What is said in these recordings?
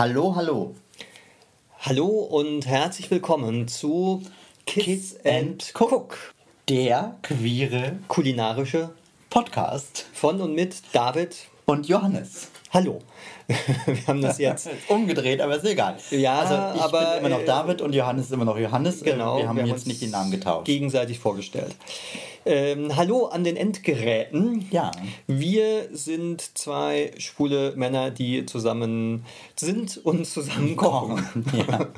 Hallo, hallo. Hallo und herzlich willkommen zu Kiss, and Cook, Der queere kulinarische Podcast. von und mit David. Und Johannes. Hallo. Wir haben das jetzt. Umgedreht, aber ist egal. Ja, also ich aber, bin immer noch äh, David und Johannes ist immer noch Johannes. Genau. Wir haben jetzt uns nicht den Namen getauscht. Gegenseitig vorgestellt. Ähm, hallo an den Endgeräten. Ja. Wir sind zwei schwule Männer, die zusammen sind und zusammen kochen. Ja.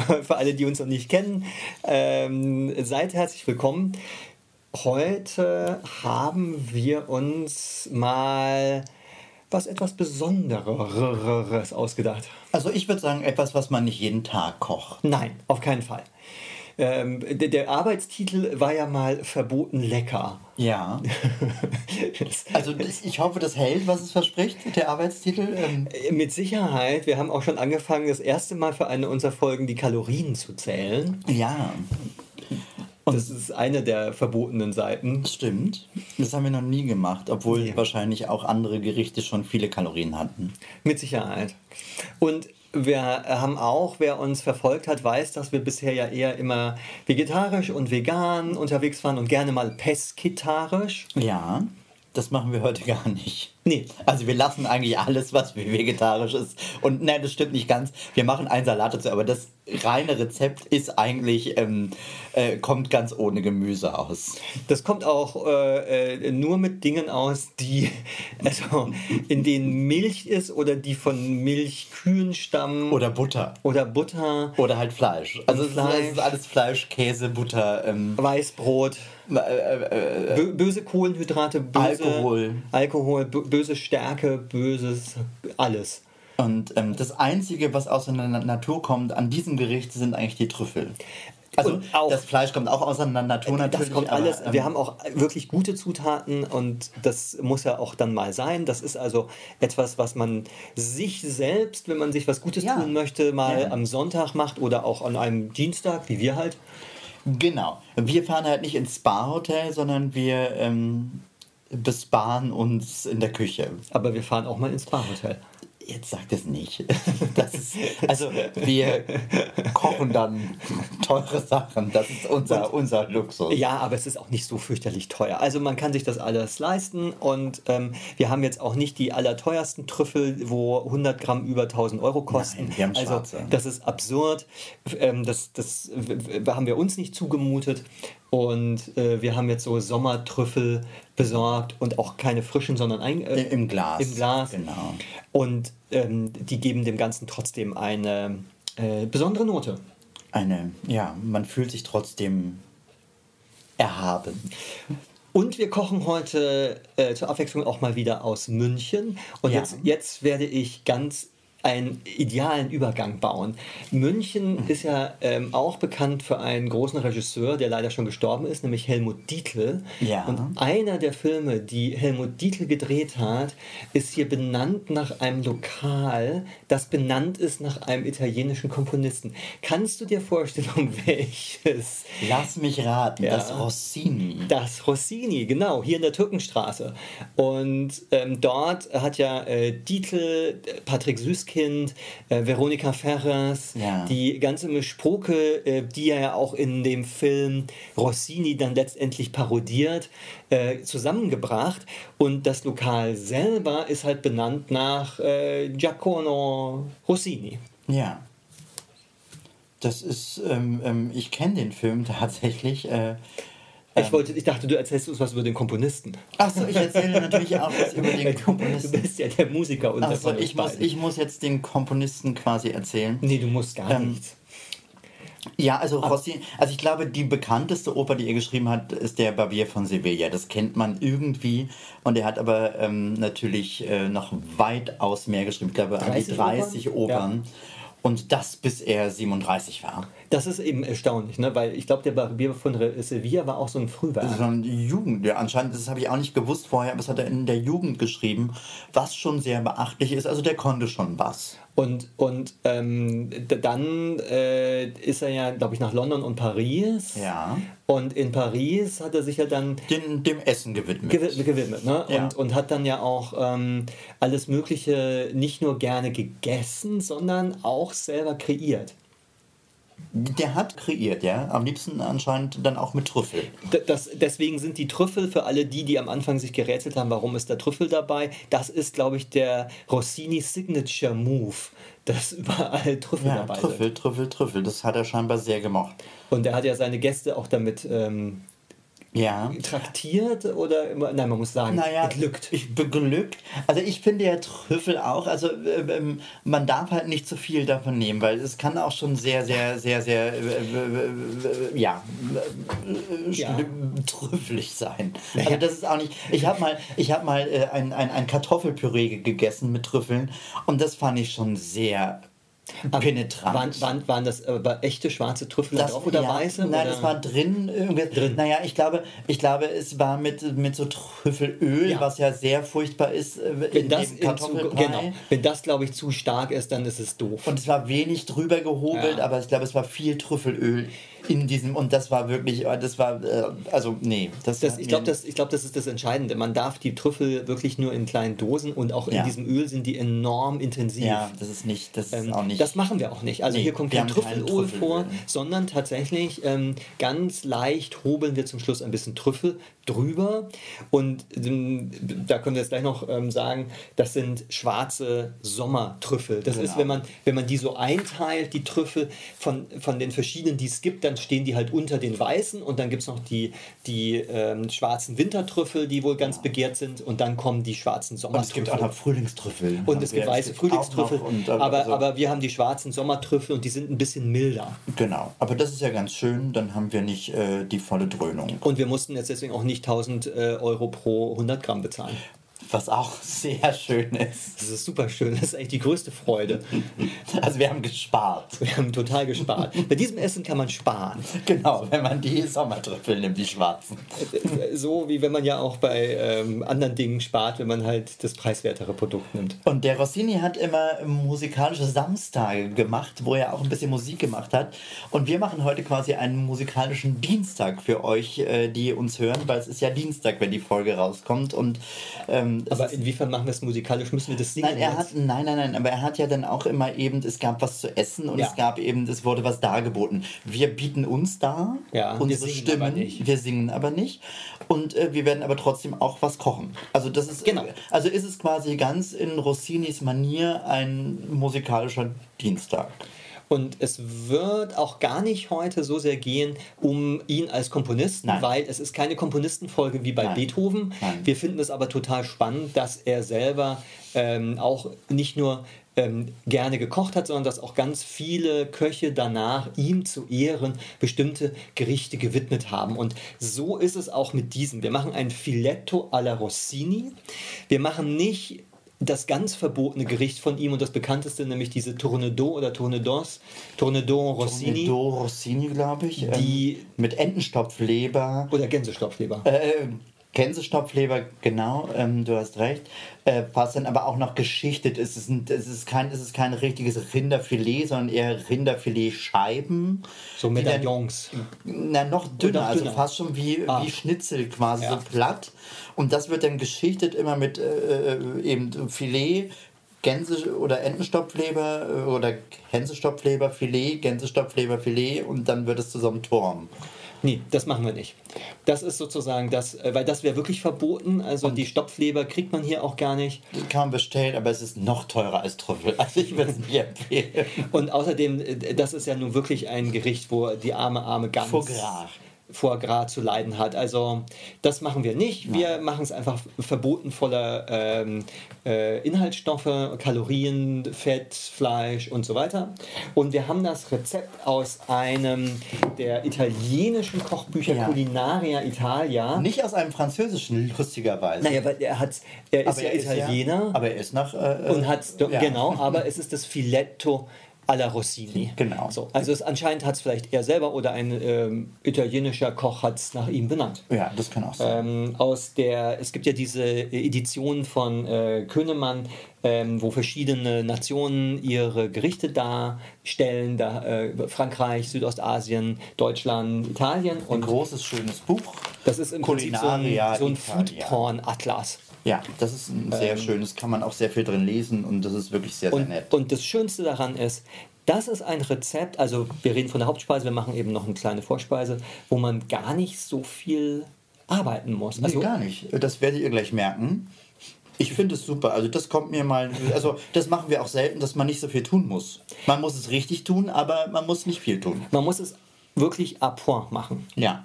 Für alle, die uns noch nicht kennen, ähm, seid herzlich willkommen. Heute haben wir uns mal was etwas Besonderes ausgedacht. Also ich würde sagen, etwas, was man nicht jeden Tag kocht. Nein, auf keinen Fall. Ähm, der, der Arbeitstitel war ja mal verboten lecker. Ja. Also ich hoffe, das hält, was es verspricht, der Arbeitstitel. Ähm, Mit Sicherheit, wir haben auch schon angefangen, das erste Mal für eine unserer Folgen die Kalorien zu zählen. ja, Das ist eine der verbotenen Seiten. stimmt. Das haben wir noch nie gemacht, obwohl Nee. wahrscheinlich auch andere Gerichte schon viele Kalorien hatten. Mit Sicherheit. Und wir haben auch, wer uns verfolgt hat, weiß, dass wir bisher ja eher immer vegetarisch und vegan unterwegs waren und gerne mal pesketarisch. Ja, das machen wir heute gar nicht. Nee. Also wir lassen eigentlich alles, was vegetarisch ist. Und nein, das stimmt nicht ganz. Wir machen einen Salat dazu, aber das reine Rezept ist eigentlich, ähm, äh, kommt ganz ohne Gemüse aus. Das kommt auch äh, äh, nur mit Dingen aus, die, also in denen Milch ist oder die von Milchkühen stammen Oder Butter. oder Butter, Oder halt Fleisch. Also es ist, Fleisch. es ist alles Fleisch, Käse, Butter, ähm, Weißbrot, äh, äh, äh, bö böse Kohlenhydrate, böse Alkohol. Alkohol, bö- böse Stärke, böses, alles. Und ähm, das Einzige, was aus der Na- Natur kommt an diesem Gericht, sind eigentlich die Trüffel. Also auch- das Fleisch kommt auch aus der Na- Natur natürlich. Das kommt aber, alles. ähm, Wir haben auch wirklich gute Zutaten und das muss ja auch dann mal sein. Das ist also etwas, was man sich selbst, wenn man sich was Gutes Ja. tun möchte, mal Ja. am Sonntag macht oder auch an einem Dienstag, wie wir halt. Genau. Wir fahren halt nicht ins Spa-Hotel, sondern wir ähm, besparen uns in der Küche. Aber wir fahren auch mal ins Spa-Hotel. Jetzt sagt es nicht. Ist, also wir kochen dann teure Sachen. Das ist unser, unser Luxus. Ja, aber es ist auch nicht so fürchterlich teuer. Also man kann sich das alles leisten und ähm, wir haben jetzt auch nicht die allerteuersten Trüffel, wo 100 Gramm über 1000 Euro kosten. Nein, wir haben also schwarze. das ist absurd. Ähm, das, das haben wir uns nicht zugemutet und äh, wir haben jetzt so Sommertrüffel besorgt und auch keine frischen, sondern ein, äh, Im Glas. Im Glas. Genau. Und ähm, die geben dem Ganzen trotzdem eine äh, besondere Note. Eine, ja, man fühlt sich trotzdem erhaben. Und wir kochen heute äh, zur Abwechslung auch mal wieder aus München. Und Ja. jetzt, jetzt werde ich ganz einen idealen Übergang bauen. München ist ja ähm, auch bekannt für einen großen Regisseur, der leider schon gestorben ist, nämlich Helmut Dietl. Ja. Und einer der Filme, die Helmut Dietl gedreht hat, ist hier benannt nach einem Lokal, das benannt ist nach einem italienischen Komponisten. Kannst du dir vorstellen, um welches Lass mich raten, Ja. das Rossini. das Rossini, genau, hier in der Türkenstraße. Und ähm, dort hat ja äh, Dietl, äh, Patrick Süßkind, äh, Veronika Ferres, Ja. die ganze Mischpoke, äh, die er ja auch in dem Film Rossini dann letztendlich parodiert, äh, zusammengebracht. Und das Lokal selber ist halt benannt nach äh, Giacomo Rossini. Ja. Das ist, ähm, ähm, ich kenne den Film tatsächlich. Äh, Ich, wollte, ich dachte, du erzählst uns was über den Komponisten. Achso, ich erzähle natürlich auch was über den Du, du Komponisten. bist ja der Musiker unter Achso, ich muss, ich muss jetzt den Komponisten quasi erzählen. Nee, du musst gar Ähm, nichts. Ja, also Rossini, also ich glaube, die bekannteste Oper, die er geschrieben hat, ist der Barbier von Sevilla. Das kennt man irgendwie. Und er hat aber ähm, natürlich äh, noch weitaus mehr geschrieben. Ich glaube, an die 30 30 Opern? Opern. Und das bis er 37 war. Das ist eben erstaunlich, ne? weil ich glaube, der Barbier von Re- Sevilla war auch so ein Frühwerk. Das ist die Jugend, ja, anscheinend, das habe ich auch nicht gewusst vorher, aber das hat er in der Jugend geschrieben, was schon sehr beachtlich ist. Also der konnte schon was. Und, und ähm, dann äh, ist er ja, glaube ich, nach London und Paris. Ja. Und in Paris hat er sich ja dann Den, dem Essen gewidmet. gewidmet, gewidmet ne? Ja. und, und hat dann ja auch ähm, alles Mögliche nicht nur gerne gegessen, sondern auch selber kreiert. Der hat kreiert, ja. Am liebsten anscheinend dann auch mit Trüffel. Das, deswegen sind die Trüffel für alle die, die am Anfang sich gerätselt haben, warum ist da Trüffel dabei. Das ist, glaube ich, der Rossini Signature Move, dass überall Trüffel Ja, dabei Trüffel, sind. Trüffel, Trüffel. Das hat er scheinbar sehr gemocht. Und er hat ja seine Gäste auch damit ähm, Ja. traktiert oder immer, nein, man muss sagen, Naja, beglückt. Ich beglückt. Also ich finde ja Trüffel auch, also äh, ähm, man darf halt nicht zu viel davon nehmen, weil es kann auch schon sehr, sehr, sehr, sehr, äh, äh, äh, ja, äh, Ja. trüffelig sein. Also das ist auch nicht, ich habe mal, ich habe mal äh, ein, ein, ein Kartoffelpüree gegessen mit Trüffeln und das fand ich schon sehr penetrant. Waren, waren, waren das äh, war echte schwarze Trüffel da Das, drauf oder ja, weiße? Nein, oder? das war drin. Irgendwie, Drin. Naja, ich glaube, ich glaube, es war mit, mit so Trüffelöl, Ja. was ja sehr furchtbar ist äh, wenn in das, zu, genau, wenn das, glaube ich, zu stark ist, dann ist es doof. Und es war wenig drüber gehobelt, Ja. aber ich glaube, es war viel Trüffelöl in diesem und das war wirklich, äh, das war, äh, also nee. Das, Das, ich glaube, das, ich glaub, das ist das Entscheidende. Man darf die Trüffel wirklich nur in kleinen Dosen und auch in Ja. diesem Öl sind die enorm intensiv. Ja, das ist nicht, das ist Ähm, auch nicht. Das machen wir auch nicht. Also Nee, hier kommt kein Trüffelöl Trüffelöl. vor, sondern tatsächlich ähm, ganz leicht hobeln wir zum Schluss ein bisschen Trüffel drüber. Und ähm, da können wir jetzt gleich noch ähm, sagen, das sind schwarze Sommertrüffel. Das ist, Genau. wenn man, wenn man die so einteilt, die Trüffel von, von den verschiedenen, die es gibt, dann stehen die halt unter den weißen und dann gibt es noch die, die ähm, schwarzen Wintertrüffel, die wohl ganz begehrt sind und dann kommen die schwarzen und es Sommertrüffel. gibt auch noch Frühlingstrüffel. Und es gibt Ja, weiße Frühlingstrüffel, und, äh, aber, also- aber wir haben die schwarzen Sommertrüffel und die sind ein bisschen milder. Genau, aber das ist ja ganz schön, dann haben wir nicht äh, die volle Dröhnung. Und wir mussten jetzt deswegen auch nicht 1000 äh, Euro pro 100 Gramm bezahlen. Was auch sehr schön ist. Das ist super schön, das ist eigentlich die größte Freude. Also wir haben gespart. Wir haben total gespart. Bei diesem Essen kann man sparen. Genau, wenn man die Sommertrüffel nimmt, die schwarzen. So wie wenn man ja auch bei ähm, anderen Dingen spart, wenn man halt das preiswertere Produkt nimmt. Und der Rossini hat immer musikalische Samstage gemacht, wo er auch ein bisschen Musik gemacht hat. Und wir machen heute quasi einen musikalischen Dienstag für euch, äh, die uns hören, weil es ist ja Dienstag, wenn die Folge rauskommt. Und ähm, es Aber inwiefern machen wir es musikalisch? Müssen wir das singen? Nein, er hat, nein, nein, nein, aber er hat ja dann auch immer eben, es gab was zu essen und Ja. es gab eben, es wurde was dargeboten. Wir bieten uns dar, Ja, wir unsere singen Stimmen, wir singen aber nicht und äh, wir werden aber trotzdem auch was kochen. Also das ist, Genau. also ist es quasi ganz in Rossinis Manier ein musikalischer Dienstag. Und es wird auch gar nicht heute so sehr gehen um ihn als Komponisten, Nein. weil es ist keine Komponistenfolge wie bei Nein. Beethoven. Nein. Wir finden es aber total spannend, dass er selber ähm, auch nicht nur ähm, gerne gekocht hat, sondern dass auch ganz viele Köche danach ihm zu Ehren bestimmte Gerichte gewidmet haben. Und so ist es auch mit diesem. Wir machen ein Filetto alla Rossini. Wir machen nicht das ganz verbotene Gericht von ihm und das bekannteste, nämlich diese Tournedo oder Tournedos, Tournedo Rossini Do Rossini, glaube ich. Die- ähm, mit Entenstopfleber. oder Gänsestopfleber. Äh, Gänsestopfleber, genau, ähm, du hast recht. Äh, was dann aber auch noch geschichtet ist. Es ist, ein, es ist, kein, es ist kein richtiges Rinderfilet, sondern eher Rinderfiletscheiben. so die dann- Medaillons. Na, noch dünner, noch also dünner. fast schon wie, Ah. wie Schnitzel quasi, Ja. so platt. Und das wird dann geschichtet immer mit äh, äh, eben Filet, Gänse- oder Entenstopfleber äh, oder Gänsestopfleber, Filet, Gänsestopfleber, Filet und dann wird es zusammen Turm. Nee, das machen wir nicht. Das ist sozusagen das, äh, weil das wäre wirklich verboten. Also die Stopfleber kriegt man hier auch gar nicht. Das kann man bestellen, aber es ist noch teurer als Trüffel. Also ich würde es nicht empfehlen. Und außerdem, äh, das ist ja nun wirklich ein Gericht, wo die arme, arme Gans gras. Foie Gras zu leiden hat. Also das machen wir nicht. Wir machen es einfach verboten voller ähm, äh, Inhaltsstoffe, Kalorien, Fett, Fleisch und so weiter. Und wir haben das Rezept aus einem der italienischen Kochbücher Ja. Culinaria Italia. Nicht aus einem französischen, lustigerweise. Naja, weil er hat, er ist aber ja er ist Italiener aber er ist nach. Äh, und hat ja. genau, aber es ist das Filetto alla Rossini. Genau. So, also es, anscheinend hat es vielleicht er selber oder ein ähm, italienischer Koch hat es nach ihm benannt. Ja, das kann auch sein. Ähm, aus der, es gibt ja diese Edition von äh, Könemann, ähm, wo verschiedene Nationen ihre Gerichte darstellen, da, äh, Frankreich, Südostasien, Deutschland, Italien ein und großes, schönes Buch. das ist im Prinzip so ein, Culinaria so ein. Foodporn-Atlas. Ja, das ist ein sehr schönes, kann man auch sehr viel drin lesen und das ist wirklich sehr, sehr Und, nett. und das Schönste daran ist, das ist ein Rezept, also wir reden von der Hauptspeise, wir machen eben noch eine kleine Vorspeise, wo man gar nicht so viel arbeiten muss. Also nee, gar nicht. Das werdet ihr gleich merken. Ich finde es super. Also das kommt mir mal, also das machen wir auch selten, dass man nicht so viel tun muss. Man muss es richtig tun, aber man muss nicht viel tun. man muss es wirklich à point machen. Ja.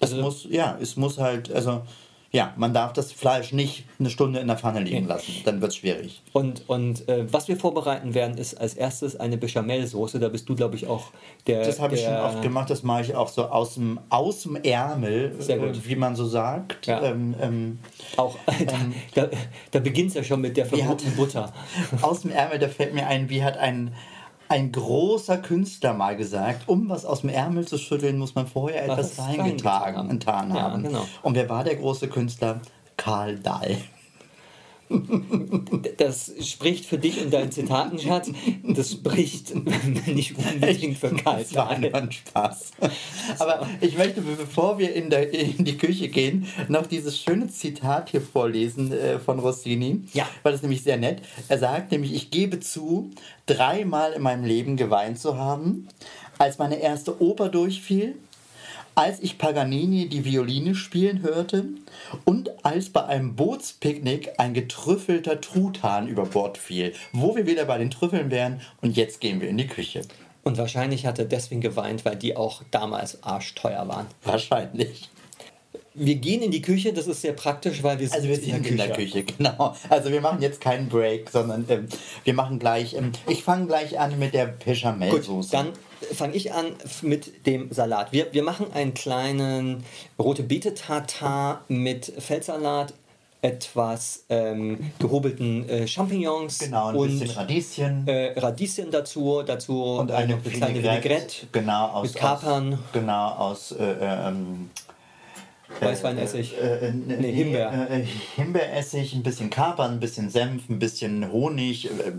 Es Also- muss, ja, es muss halt, also ja, man darf das Fleisch nicht eine Stunde in der Pfanne liegen lassen. Dann wird es schwierig. Und, und äh, was wir vorbereiten werden, ist als erstes eine Bechamelsoße. Da bist du, glaube ich, auch der. Das habe ich schon oft gemacht, das mache ich auch so aus dem, aus dem Ärmel, äh, wie man so sagt. Ja. Ähm, ähm, Auch, da da, da beginnt es ja schon mit der Wie hat- verbrannten Butter. aus dem Ärmel, da fällt mir ein, wie hat ein, ein großer Künstler mal gesagt, um was aus dem Ärmel zu schütteln, muss man vorher etwas Was reingetan getan Ja, haben. genau. Und wer war der große Künstler? Karl Dahl. Das spricht für dich und deinen Zitatenschatz. Das spricht nicht unbedingt für Karl Das war ein Spaß. Aber ich möchte, bevor wir in, der, in die Küche gehen, noch dieses schöne Zitat hier vorlesen äh, von Rossini. Ja. Weil das nämlich sehr nett. Er sagt nämlich, ich gebe zu, dreimal in meinem Leben geweint zu haben, als meine erste Oper durchfiel, als ich Paganini die Violine spielen hörte und als bei einem Bootspicknick ein getrüffelter Truthahn über Bord fiel. Wo wir wieder bei den Trüffeln wären und jetzt gehen wir in die Küche. Und wahrscheinlich hat er deswegen geweint, weil die auch damals arschteuer waren. Wahrscheinlich. Wir gehen in die Küche, das ist sehr praktisch, weil wir sind, Also wir sind in der Küche, genau. Also wir machen jetzt keinen Break, sondern ähm, wir machen gleich, ähm, ich fange gleich an mit der Gut, Bechamel-Soße. dann fange ich an mit dem Salat. Wir, wir machen einen kleinen rote Beete Tartar mit Feldsalat, etwas ähm, gehobelten äh, Champignons Genau, ein und bisschen Radieschen äh, Radieschen dazu, dazu und eine noch kleine. Vinaigrette Genau, aus, mit Kapern, Aus, genau, aus äh, ähm, Weißweinessig. Äh, äh, Nee, Himbeer. Äh, äh, Himbeeressig, ein bisschen Kapern, ein bisschen Senf, ein bisschen Honig, äh,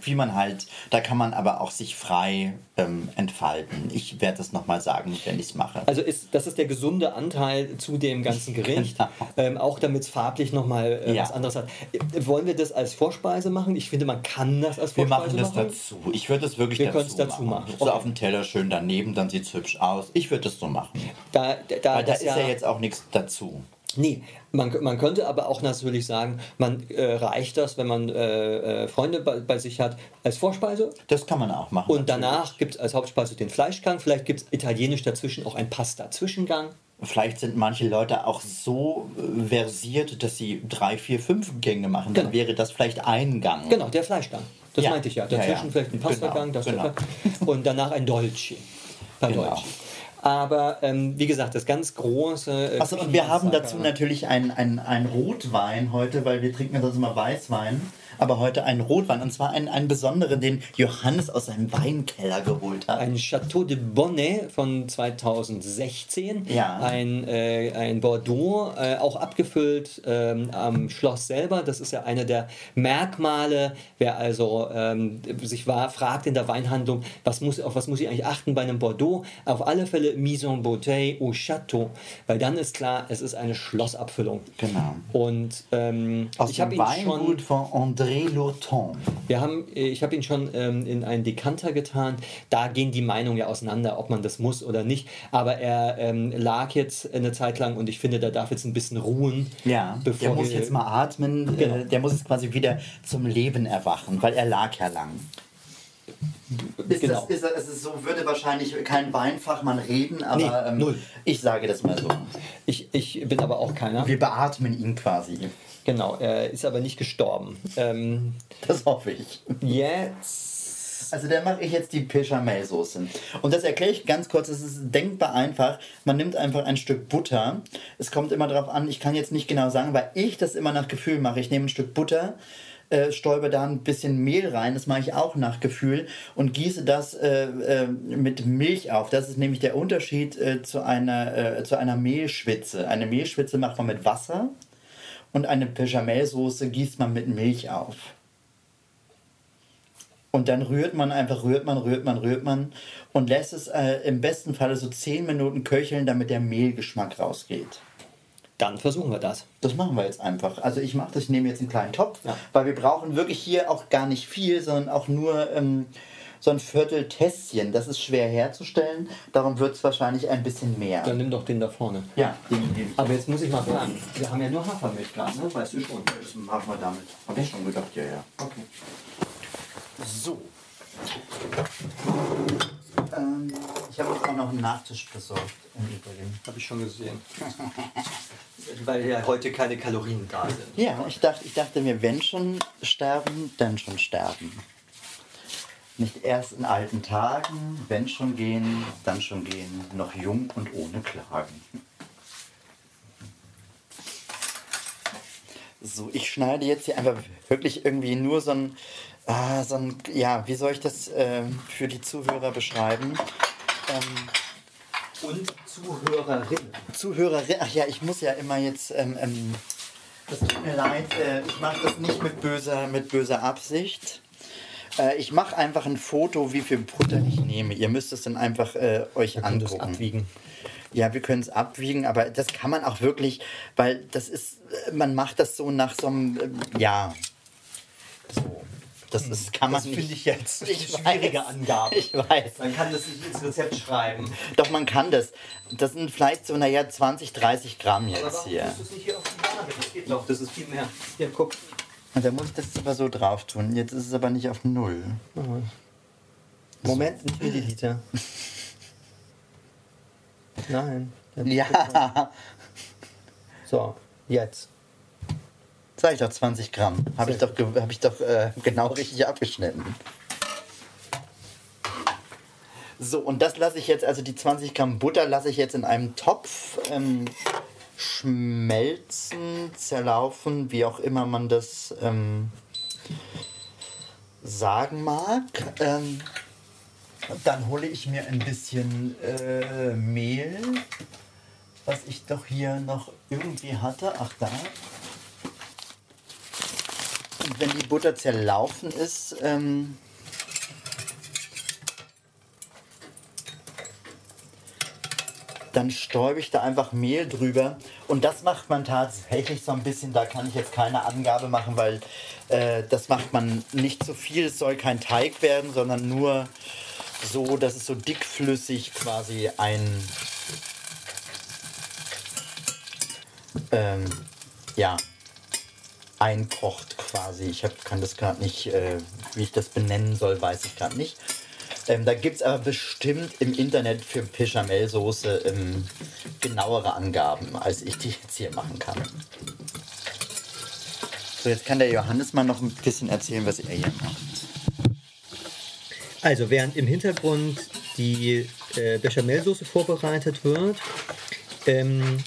wie man halt, da kann man aber auch sich frei ähm, entfalten. Ich werde das nochmal sagen, wenn ich es mache. Also ist, das ist der gesunde Anteil zu dem ganzen Gericht, Genau. ähm, auch damit es farblich nochmal äh, Ja. was anderes hat. Äh, Wollen wir das als Vorspeise machen? Ich finde, man kann das als Wir Vorspeise machen das machen. dazu. Ich würde das wirklich Wir dazu, dazu machen. So Okay. auf dem Teller schön daneben, dann sieht es hübsch aus. Ich würde das so machen. Da, da, Weil da ist ja jetzt auch nichts dazu. Nee, man, man könnte aber auch natürlich sagen, man äh, reicht das, wenn man äh, äh, Freunde bei, bei sich hat, als Vorspeise. Das kann man auch machen. Und danach gibt es als Hauptspeise den Fleischgang. Vielleicht gibt es italienisch dazwischen auch ein Pasta-Zwischengang. Vielleicht sind manche Leute auch so äh, versiert, dass sie drei, vier, fünf Gänge machen. Dann Genau. wäre das vielleicht ein Gang. Genau, der Fleischgang. Das Ja. meinte ich ja. Ja, Dazwischen ja. vielleicht ein Pasta-Gang, Genau, genau. und danach ein Dolce. Genau. Dolce. Aber ähm, wie gesagt, das ganz große. Äh, Achso, und wir haben dazu natürlich einen ein Rotwein heute, weil wir trinken ja sonst immer Weißwein. Aber heute einen Rotwein. Und zwar einen, einen besonderen, den Johannes aus seinem Weinkeller geholt hat. Ein Chateau de Bonnet von 2016. Ja. Ein, äh, ein Bordeaux, äh, auch abgefüllt ähm, am Schloss selber. Das ist ja eine der Merkmale. Wer also ähm, sich war, fragt in der Weinhandlung, was muss, auf was muss ich eigentlich achten bei einem Bordeaux? Auf alle Fälle Mise en Bouteille au Château. Weil dann ist klar, es ist eine Schlossabfüllung. Genau. Und ähm, Aus ich habe ihn schon. Von André Lourton. Wir haben, äh, ich habe ihn schon ähm, in einen Dekanter getan. Da gehen die Meinungen ja auseinander, ob man das muss oder nicht. Aber er ähm, lag jetzt eine Zeit lang und ich finde, der darf jetzt ein bisschen ruhen. Ja, bevor der muss jetzt mal atmen, Genau. äh, der muss jetzt quasi wieder zum Leben erwachen, weil er lag ja lang. Ist Genau. das, ist das, es ist so würde wahrscheinlich kein Weinfachmann reden, aber Nee, ähm, null. ich sage das mal so. Ich, ich bin aber auch keiner. Wir beatmen ihn quasi. Genau, er ist aber nicht gestorben. Ähm, Das hoffe ich. jetzt. Also dann mache ich jetzt die Bechamel-Soße. Und das erkläre ich ganz kurz, es ist denkbar einfach. Man nimmt einfach ein Stück Butter. Es kommt immer darauf an, ich kann jetzt nicht genau sagen, weil ich das immer nach Gefühl mache. Ich nehme ein Stück Butter, äh, stäube da ein bisschen Mehl rein, das mache ich auch nach Gefühl, und gieße das äh, äh, mit Milch auf. Das ist nämlich der Unterschied äh, zu, einer, äh, zu einer Mehlschwitze. Eine Mehlschwitze macht man mit Wasser und eine Bechamelsoße gießt man mit Milch auf. Und dann rührt man einfach, rührt man, rührt man, rührt man und lässt es äh, im besten Falle so 10 Minuten köcheln, damit der Mehlgeschmack rausgeht. Dann versuchen wir das. Das machen wir jetzt einfach. Also ich mache das, ich nehme jetzt einen kleinen Topf, Ja. weil wir brauchen wirklich hier auch gar nicht viel, sondern auch nur ähm, so ein Viertel Tässchen. Das ist schwer herzustellen, darum wird es wahrscheinlich ein bisschen mehr. Dann nimm doch den da vorne. Ja, den, den Aber jetzt muss ich mal fragen. Wir haben ja nur Hafermilch gerade, ne? Weißt du schon. das machen wir damit. Habe ich schon gedacht, ja, ja. Okay. So. Ähm, ich habe uns auch noch einen Nachtisch besorgt. Im Übrigen. Habe ich schon gesehen. Weil ja heute keine Kalorien da sind. Ja, ich dachte, ich dachte mir, wenn schon sterben, dann schon sterben. Nicht erst in alten Tagen, wenn schon gehen, dann schon gehen, noch jung und ohne Klagen. So, ich schneide jetzt hier einfach wirklich irgendwie nur so ein, ah, so ein ja, wie soll ich das äh, für die Zuhörer beschreiben? Ähm, Und Zuhörerinnen. Zuhörerin, ach ja, ich muss ja immer jetzt, ähm, ähm, das tut mir leid, äh, ich mache das nicht mit böser, mit böser Absicht. Äh, ich mache einfach ein Foto, wie viel Butter ich nehme. Ihr müsst es dann einfach äh, euch das angucken. abwiegen. Ja, wir können es abwiegen, aber das kann man auch wirklich, weil das ist, äh, man macht das so nach so einem, ähm, ja, so. Das ist, kann man Das nicht. finde ich jetzt Ich schwierige weiß. Angabe. Ich weiß. Man kann das nicht ins Rezept schreiben. Doch, man kann das. Das sind vielleicht so, naja, 20, 30 Gramm jetzt hier. du es nicht hier auf die Waage? Das geht doch, das ist viel mehr. Hier, guck. Und dann muss ich das jetzt aber so drauf tun. Jetzt ist es aber nicht auf Null. Moment, nicht Milliliter. Nein. Ja, So, jetzt. sag ich doch 20 Gramm. Habe ich doch, hab ich doch äh, genau richtig abgeschnitten. So, und das lasse ich jetzt, also die 20 Gramm Butter lasse ich jetzt in einem Topf ähm, schmelzen, zerlaufen, wie auch immer man das ähm, sagen mag. Ähm, dann hole ich mir ein bisschen äh, Mehl, was ich doch hier noch irgendwie hatte. Ach da. Und wenn die Butter zerlaufen ist, ähm, dann stäube ich da einfach Mehl drüber. Und das macht man tatsächlich so ein bisschen, da kann ich jetzt keine Angabe machen, weil äh, das macht man nicht zu viel. Es soll kein Teig werden, sondern nur so, dass es so dickflüssig quasi ein... Ähm, ja, einkocht quasi. Ich hab, kann das gerade nicht, äh, wie ich das benennen soll, weiß ich gerade nicht. Ähm, da gibt es aber bestimmt im Internet für Bechamelsoße ähm, genauere Angaben, als ich die jetzt hier machen kann. So, jetzt kann der Johannes mal noch ein bisschen erzählen, was er hier macht. Also, während im Hintergrund die äh, Bechamelsoße vorbereitet wird, ähm,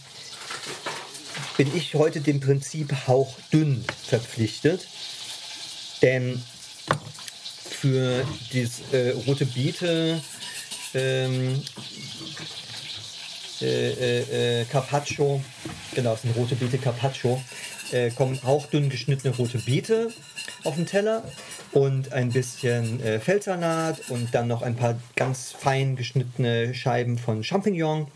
bin ich heute dem Prinzip hauchdünn verpflichtet. Denn für das äh, rote Beete ähm, äh, äh, äh, Carpaccio, genau, das sind rote Beete Carpaccio, äh, kommen hauchdünn geschnittene rote Beete auf den Teller und ein bisschen äh, Feldsalat und dann noch ein paar ganz fein geschnittene Scheiben von Champignon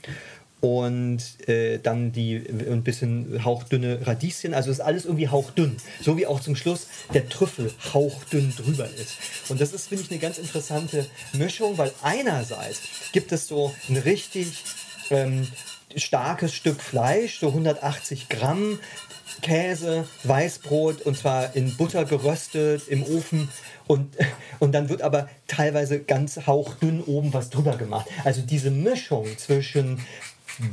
und äh, dann die ein bisschen hauchdünne Radieschen. Also ist alles irgendwie hauchdünn. So wie auch zum Schluss der Trüffel hauchdünn drüber ist. Und das ist, finde ich, eine ganz interessante Mischung, weil einerseits gibt es so ein richtig ähm, starkes Stück Fleisch, so 180 Gramm. Käse, Weißbrot und zwar in Butter geröstet im Ofen und, und dann wird aber teilweise ganz hauchdünn oben was drüber gemacht. Also diese Mischung zwischen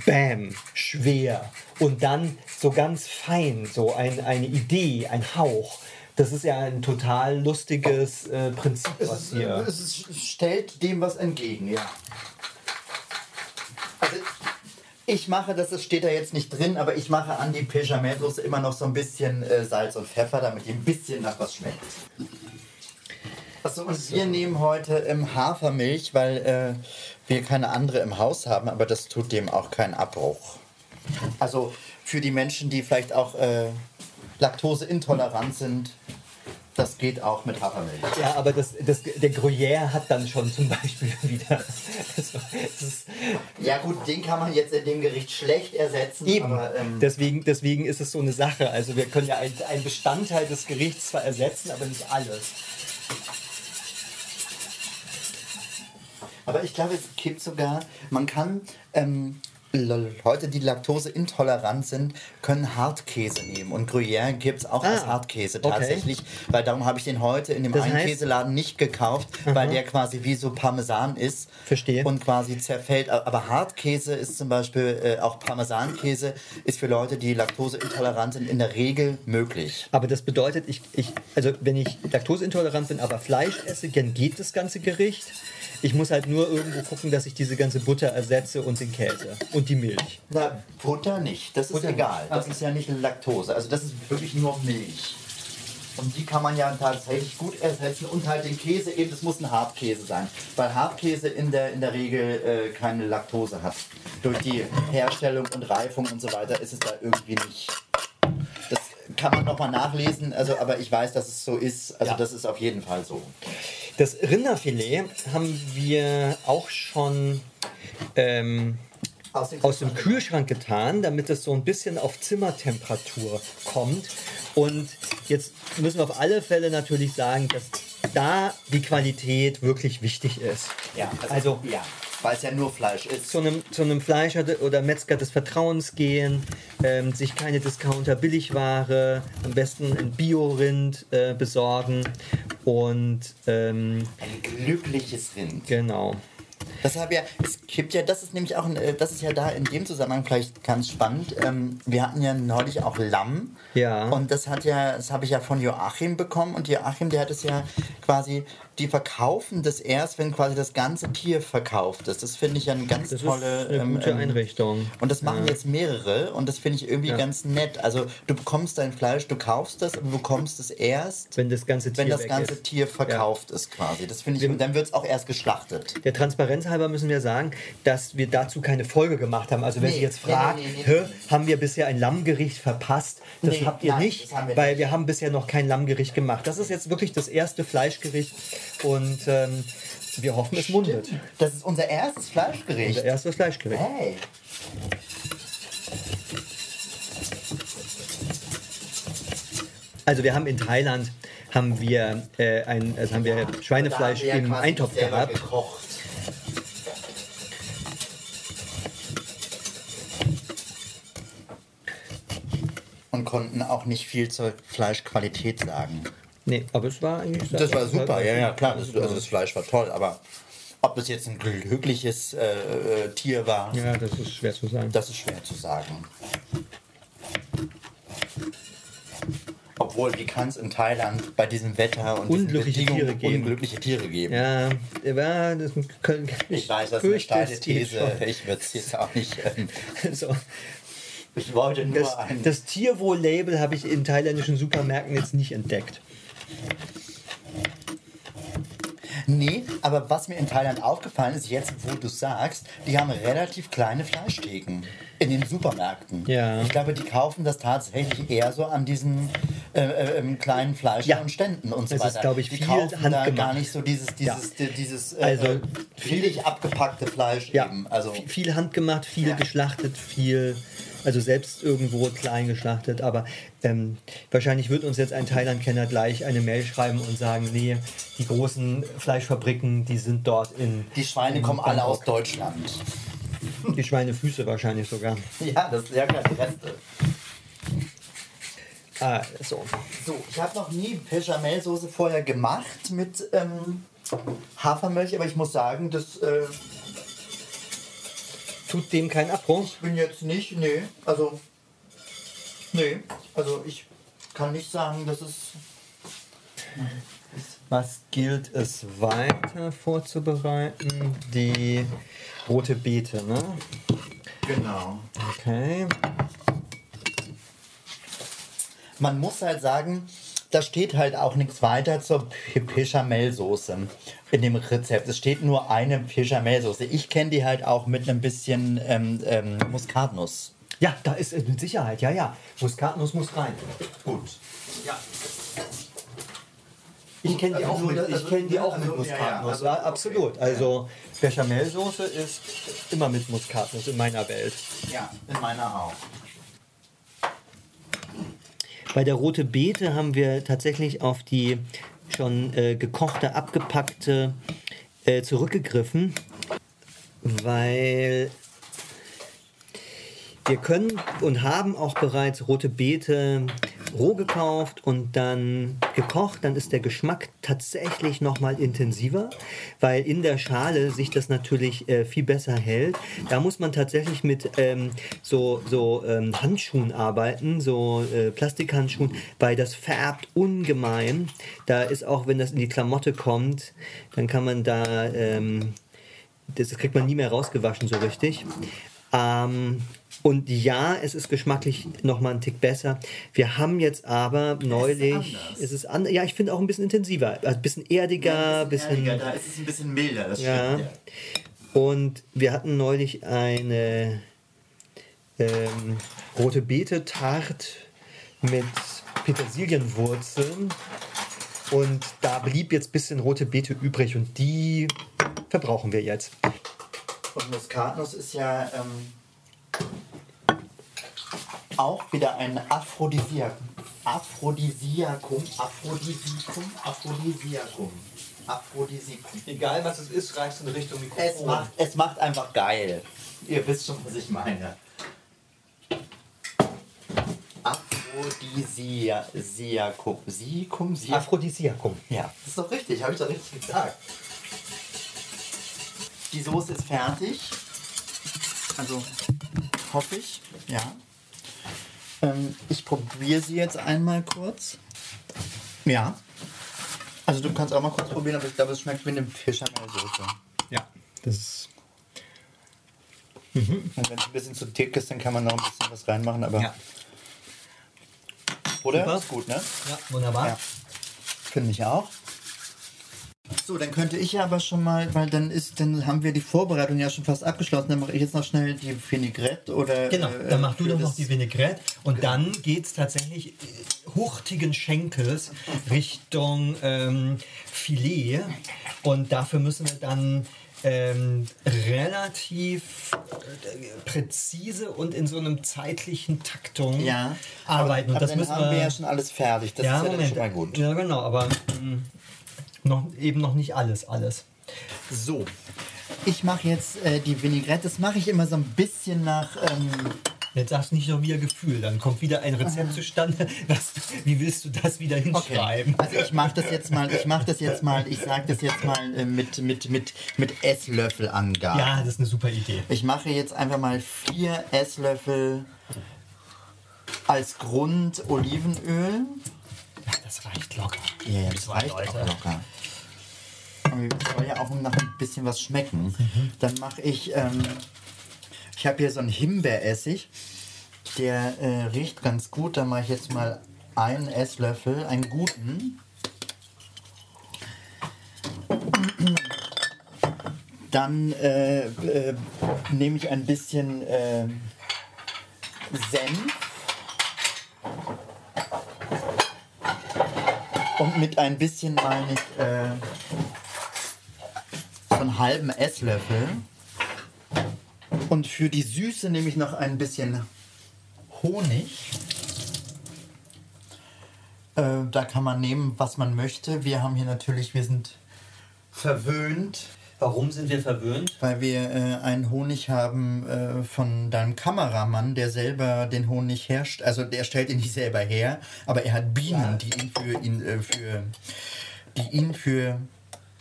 Bam, schwer und dann so ganz fein, so ein, eine Idee, ein Hauch. Das ist ja ein total lustiges äh, Prinzip, was hier. es stellt dem was entgegen, ja. Also, Ich mache, das steht da jetzt nicht drin, aber ich mache an die Bechamel-Soße immer noch so ein bisschen äh, Salz und Pfeffer, damit die ein bisschen nach was schmeckt. Achso, und wir nehmen heute ähm, Hafermilch, weil äh, wir keine andere im Haus haben, aber das tut dem auch keinen Abbruch. Also für die Menschen, die vielleicht auch äh, laktoseintolerant sind, das geht auch mit Hafermilch. Ja, aber das, das, der Gruyère hat dann schon zum Beispiel wieder. Also, ist, ja gut, den kann man jetzt in dem Gericht schlecht ersetzen. Eben. Aber, ähm, deswegen, deswegen ist es so eine Sache. Also wir können ja einen Bestandteil des Gerichts zwar ersetzen, aber nicht alles. Aber ich glaube, es gibt sogar, man kann ähm, Leute, die laktoseintolerant sind, können Hartkäse nehmen. Und Gruyère gibt es auch ah, als Hartkäse tatsächlich. Okay. Weil darum habe ich den heute in dem das einen Käseladen nicht gekauft, aha. weil der quasi wie so Parmesan ist. Verstehe. Und quasi zerfällt. Aber Hartkäse ist zum Beispiel, äh, auch Parmesankäse, ist für Leute, die laktoseintolerant sind, in der Regel möglich. Aber das bedeutet, ich, ich, also wenn ich laktoseintolerant bin, aber Fleisch esse, dann geht das ganze Gericht. Ich muss halt nur irgendwo gucken, dass ich diese ganze Butter ersetze und den Käse und die Milch. Na, Butter nicht. Das ist Butter egal. Nicht. Das ist ja nicht Laktose. Also das ist wirklich nur Milch. Und die kann man ja tatsächlich gut ersetzen und halt den Käse eben, das muss ein Hartkäse sein. Weil Hartkäse in der, in der Regel äh, keine Laktose hat. Durch die Herstellung und Reifung und so weiter ist es da irgendwie nicht. Das kann man nochmal nachlesen, also, aber ich weiß, dass es so ist. Also ja. das ist auf jeden Fall so. Das Rinderfilet haben wir auch schon ähm, aus, aus, dem Kühlschrank getan, damit es so ein bisschen auf Zimmertemperatur kommt. Und jetzt müssen wir auf alle Fälle natürlich sagen, dass da die Qualität wirklich wichtig ist. Ja, also, also ja weil es ja nur Fleisch ist. Zu einem, zu einem Fleischer oder Metzger des Vertrauens gehen, ähm, sich keine Discounter-Billigware, am besten ein Bio-Rind äh, besorgen und ähm, ein glückliches Rind. Genau. Das habe ja, es gibt ja, das ist nämlich auch, ein, äh, das ist ja da in dem Zusammenhang vielleicht ganz spannend. Ähm, wir hatten ja neulich auch Lamm. Ja. Und das hat ja, das habe ich ja von Joachim bekommen. Und Joachim, der hat es ja quasi die verkaufen das erst, wenn quasi das ganze Tier verkauft ist. Das finde ich eine ganz das tolle ist eine ähm, gute ähm, Einrichtung. Und das machen ja. jetzt mehrere und das finde ich irgendwie ja. ganz nett. Also du bekommst dein Fleisch, du kaufst das, aber du bekommst es erst, wenn das ganze Tier, wenn das ganze ist. Tier verkauft ja. ist quasi. Das finde ich, und dann wird es auch erst geschlachtet. Der Transparenz halber müssen wir sagen, dass wir dazu keine Folge gemacht haben. Also wenn nee, Sie jetzt fragen, nee, nee, haben wir bisher ein Lammgericht verpasst? Das habt ihr nein, nicht, wir weil nicht. wir haben bisher noch kein Lammgericht gemacht. Das ist jetzt wirklich das erste Fleischgericht und ähm, wir hoffen, es mundet. Das ist unser erstes Fleischgericht. Unser erstes Fleischgericht. Hey. Also wir haben in Thailand haben wir äh, ein, also haben wir Schweinefleisch wir im Eintopf gehabt. Gekocht. Und konnten auch nicht viel zur Fleischqualität sagen. Nee, aber es war eigentlich. Das war super, ja, ja, klar. Das, also das Fleisch war toll, aber ob das jetzt ein glückliches äh, äh, Tier war. Ja, das ist schwer zu sagen. Das ist schwer zu sagen. Obwohl, wie kann es in Thailand bei diesem Wetter und unglückliche Tiere geben. unglückliche Tiere geben? Ja, ja das können, ich weiß, das ist eine steile These. Ich würde es jetzt auch nicht. Ähm, so. Ich wollte nur das, ein. Das Tierwohl-Label habe ich in thailändischen Supermärkten jetzt nicht entdeckt. Nee, aber was mir in Thailand aufgefallen ist, jetzt wo du sagst, die haben relativ kleine Fleischtheken in den Supermärkten. Ja. Ich glaube, die kaufen das tatsächlich eher so an diesen äh, äh, kleinen Fleisch ja. und Ständen und so das weiter. Ist, glaube ich, die viel kaufen handgemacht. da gar nicht so dieses, dieses, ja. dieses äh, also, billig abgepackte Fleisch ja. eben. Also, viel handgemacht, viel geschlachtet, viel also selbst irgendwo klein geschlachtet. Aber ähm, wahrscheinlich wird uns jetzt ein Thailand-Kenner gleich eine Mail schreiben und sagen, nee, die großen Fleischfabriken, die sind dort in. Die Schweine in kommen Bangkok. alle aus Deutschland. Die Schweinefüße wahrscheinlich sogar. Ja, das sind ja keine Reste. Ah, so. So, ich habe noch nie Bechamelsoße vorher gemacht mit ähm, Hafermilch, aber ich muss sagen, das äh, tut dem keinen Abbruch? Ich bin jetzt nicht, nee, also, nee, also ich kann nicht sagen, dass es Was gilt es weiter vorzubereiten? Die rote Beete, ne? Genau. Okay. Man muss halt sagen, da steht halt auch nichts weiter zur P- Bechamel-Soße in dem Rezept. Es steht nur eine Bechamel-Soße. Ich kenne die halt auch mit einem bisschen ähm, ähm, Muskatnuss. Ja, da ist es mit Sicherheit, ja, ja. Muskatnuss muss rein. Gut. Ja. Ich kenne die Also auch mit, also- ich kenn die auch also- mit ja, ja, Muskatnuss. also- ja, okay. absolut. Also Bechamelsoße ist immer mit Muskatnuss in meiner Welt. Ja, in meiner auch. Bei der rote Beete haben wir tatsächlich auf die schon äh, gekochte, abgepackte äh, zurückgegriffen, weil wir können und haben auch bereits rote Beete roh gekauft und dann gekocht, dann ist der Geschmack tatsächlich noch mal intensiver, weil in der Schale sich das natürlich äh, viel besser hält. Da muss man tatsächlich mit ähm, so, so ähm, Handschuhen arbeiten, so äh, Plastikhandschuhen, weil das färbt ungemein. Da ist auch, wenn das in die Klamotte kommt, dann kann man da, ähm, das kriegt man nie mehr rausgewaschen so richtig. Ähm, und ja, es ist geschmacklich noch mal ein Tick besser. Wir haben jetzt aber neulich, anders. es ist an, ja, ich finde auch ein bisschen intensiver, also ein bisschen erdiger, ein bisschen, Ehrlicher, da ist es ein bisschen milder, das ja. stimmt. Ja. Und wir hatten neulich eine ähm, rote Beete Tart mit Petersilienwurzeln und da blieb jetzt ein bisschen rote Beete übrig und die verbrauchen wir jetzt. Und Muskatnuss ist ja ähm, auch wieder ein Aphrodisiakum. Aphrodisiakum, Aphrodisiakum, Aphrodisiakum. Aphrodisiakum. Egal was es ist, reicht in Richtung Es macht, es macht einfach geil. Ihr wisst schon, was ich meine. Aphrodisiakum. Siakum? Siakum? Aphrodisiakum. Ja, das ist doch richtig, habe ich doch richtig gesagt. Die Soße ist fertig. Also hoffe ich, ja. Ähm, ich probiere sie jetzt einmal kurz. Ja. Also du kannst auch mal kurz probieren, aber ich glaube, es schmeckt wie eine Fischamel-Soße. Ja, das ist Und wenn es ein bisschen zu dick ist, dann kann man noch ein bisschen was reinmachen, aber. ja. Oder? Super. Ist gut, ne? Ja, wunderbar. Ja. Finde ich auch. So, dann könnte ich ja aber schon mal, weil dann ist, dann haben wir die Vorbereitung ja schon fast abgeschlossen. Dann mache ich jetzt noch schnell die Vinaigrette oder. Genau, äh, dann mach du doch noch die Vinaigrette und dann geht es tatsächlich äh, hurtigen Schenkels Richtung ähm, Filet und dafür müssen wir dann ähm, relativ äh, präzise und in so einem zeitlichen Taktung Ja. arbeiten. Aber, und das aber müssen dann haben wir wir ja schon alles fertig. Das ja, ist ja Moment. dann schon mal gut. Ja, genau, aber mm, noch, eben noch nicht alles, alles. So. Ich mache jetzt äh, die Vinaigrette. Das mache ich immer so ein bisschen nach. Ähm, Jetzt sagst du nicht nur wieder Gefühl, dann kommt wieder ein Rezept zustande. Was, wie willst du das wieder hinschreiben? Also ich mache das jetzt mal, ich mache das jetzt mal, ich sage das jetzt mal äh, mit, mit, mit, mit Esslöffelangaben. Ja, das ist eine super Idee. Ich mache jetzt einfach mal vier Esslöffel als Grund Olivenöl. Ja, das reicht locker. Ja, ja, das reicht auch locker. Es soll ja auch noch ein bisschen was schmecken. Dann mache ich, ähm, ich habe hier so einen Himbeeressig, der äh, riecht ganz gut. Da mache ich jetzt mal einen Esslöffel, einen guten. Dann äh, äh, nehme ich ein bisschen äh, Senf. Und mit ein bisschen meine ich äh, einen halben Esslöffel. Und für die Süße nehme ich noch ein bisschen Honig. Äh, da kann man nehmen, was man möchte. Wir haben hier natürlich, wir sind verwöhnt, Warum sind wir verwöhnt? weil wir äh, einen Honig haben äh, von deinem Kameramann, der selber den Honig herrscht. Also der stellt ihn nicht selber her, aber er hat Bienen, die ihn für ihn äh, für die ihn für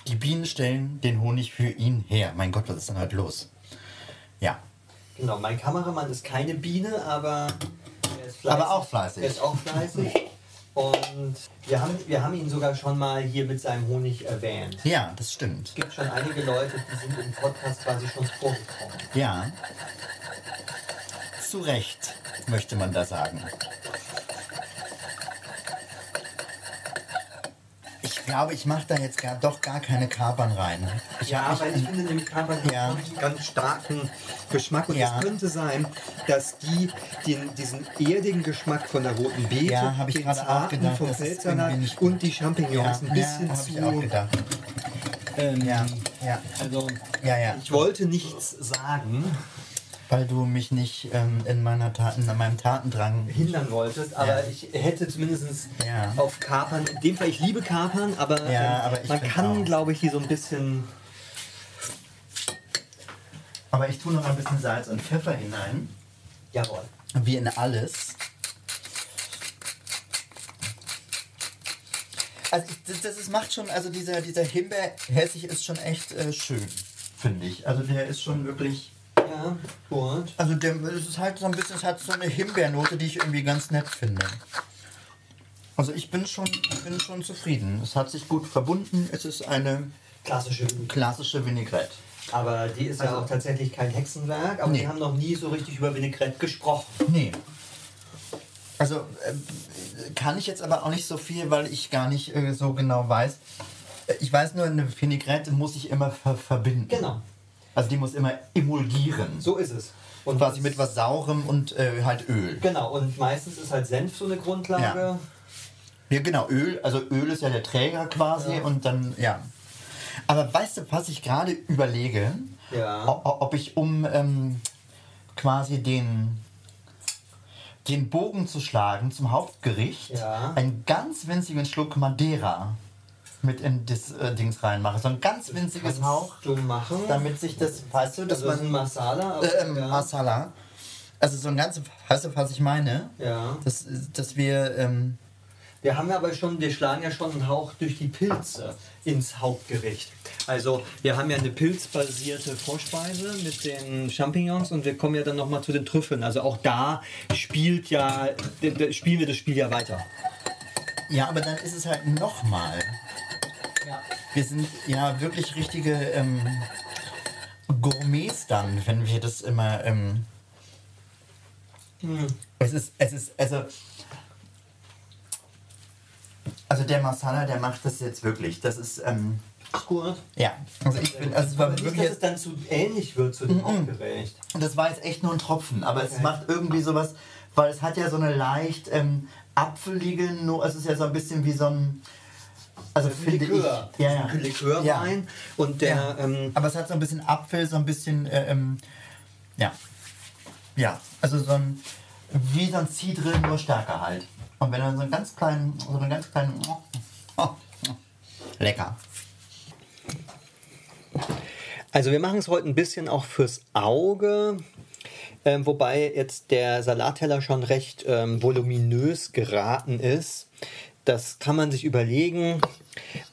die Bienen stellen den Honig für ihn her. Mein Gott, was ist denn heute los? Ja, Genau, mein Kameramann ist keine Biene, aber er ist fleißig. Aber auch fleißig. Er ist auch fleißig. Und wir haben, wir haben ihn sogar schon mal hier mit seinem Honig erwähnt. Ja, das stimmt. Es gibt schon einige Leute, die sind im Podcast quasi schon vorgekommen. Ja. Zu Recht, möchte man da sagen. Ich glaube, ich mache da jetzt gar, doch gar keine Kapern rein. Ich Ja, mich- ich finde, nämlich Kapern Ja. einen ganz starken Geschmack. Und Ja. es könnte sein, dass die den, diesen erdigen Geschmack von der roten Beete, Ja, hab ich den zarten gedacht, vom Feldsalat und die Champignons ja, ein bisschen ja, zu... ich auch gedacht. Ähm, Ja, ja, Also, ja, ja. ich wollte nichts sagen, Weil du mich nicht ähm, in, meiner Taten, in meinem Tatendrang hindern wolltest, aber Ja. ich hätte zumindest Ja. auf Kapern, in dem Fall, ich liebe Kapern, aber, Ja, ähm, aber man kann, glaube ich, die so ein bisschen... Aber ich tue noch ein bisschen Salz und Pfeffer hinein. Jawohl. Wie in alles. Also ich, das, das ist, macht schon, also dieser, dieser Himbeer-Hessig ist schon echt äh, schön, finde ich. Also der ist schon wirklich, Ja, gut. also der, es ist halt so ein bisschen, es hat so eine Himbeernote, die ich irgendwie ganz nett finde. Also ich bin schon, bin schon zufrieden. Es hat sich gut verbunden. Es ist eine Klassische klassische Vinaigrette. Aber die ist ja Also- auch tatsächlich kein Hexenwerk, aber Nee. wir haben noch nie so richtig über Vinaigrette gesprochen. Nee. Also ähm, kann ich jetzt aber auch nicht so viel, weil ich gar nicht äh, so genau weiß. Äh, Ich weiß nur, eine Vinaigrette muss ich immer ver verbinden. Genau, Also die muss immer emulgieren. so ist es. Und quasi mit was Saurem und äh, halt Öl. Genau, und meistens ist halt Senf so eine Grundlage. Ja, genau, Öl. Also Öl ist ja der Träger quasi Ja. und dann, ja. Aber weißt du, was ich gerade überlege? Ja. Ob ich um ähm, quasi den, den Bogen zu schlagen zum Hauptgericht Ja. einen ganz winzigen Schluck Madeira mit in das äh, Dings reinmache. So ein ganz winziges Hauch, du machen. damit sich das, weißt du, dass ein man... Masala. Äh, ähm, ja. Masala. Also so ein ganz, weißt du, was ich meine? ja. Dass, dass wir... Ähm, Wir haben ja aber schon, wir schlagen ja schon einen Hauch durch die Pilze ins Hauptgericht. Also wir haben ja eine pilzbasierte Vorspeise mit den Champignons und wir kommen ja dann nochmal zu den Trüffeln. Also auch da spielt ja, spielen wir das Spiel ja weiter. Ja, aber dann ist es halt nochmal. Ja. Wir sind ja wirklich richtige ähm, Gourmets dann, wenn wir das immer. Ähm, Es ist, es ist, also. Also der Masala, der macht das jetzt wirklich. Das ist, ähm, gut. ja. Also ich bin, also es war Aber nicht, wirklich dass es dann zu ähnlich wird zu dem Hauptgericht. das war jetzt echt nur ein Tropfen, aber es Okay. macht irgendwie sowas, weil es hat ja so eine leicht ähm, apfelige, no es ist ja so ein bisschen wie so ein, also finde ich, Likör. ja, ja. Ein Likörwein. Ja. Und der, Ja, ähm, aber es hat so ein bisschen Apfel, so ein bisschen, äh, ähm, ja. Ja, also so ein, wie so ein Zitrin, nur stärker halt. Und wenn er so einen ganz kleinen, so einen ganz kleinen, oh, lecker. Also wir machen es heute ein bisschen auch fürs Auge, ähm, wobei jetzt der Salatteller schon recht ähm, voluminös geraten ist. Das kann man sich überlegen,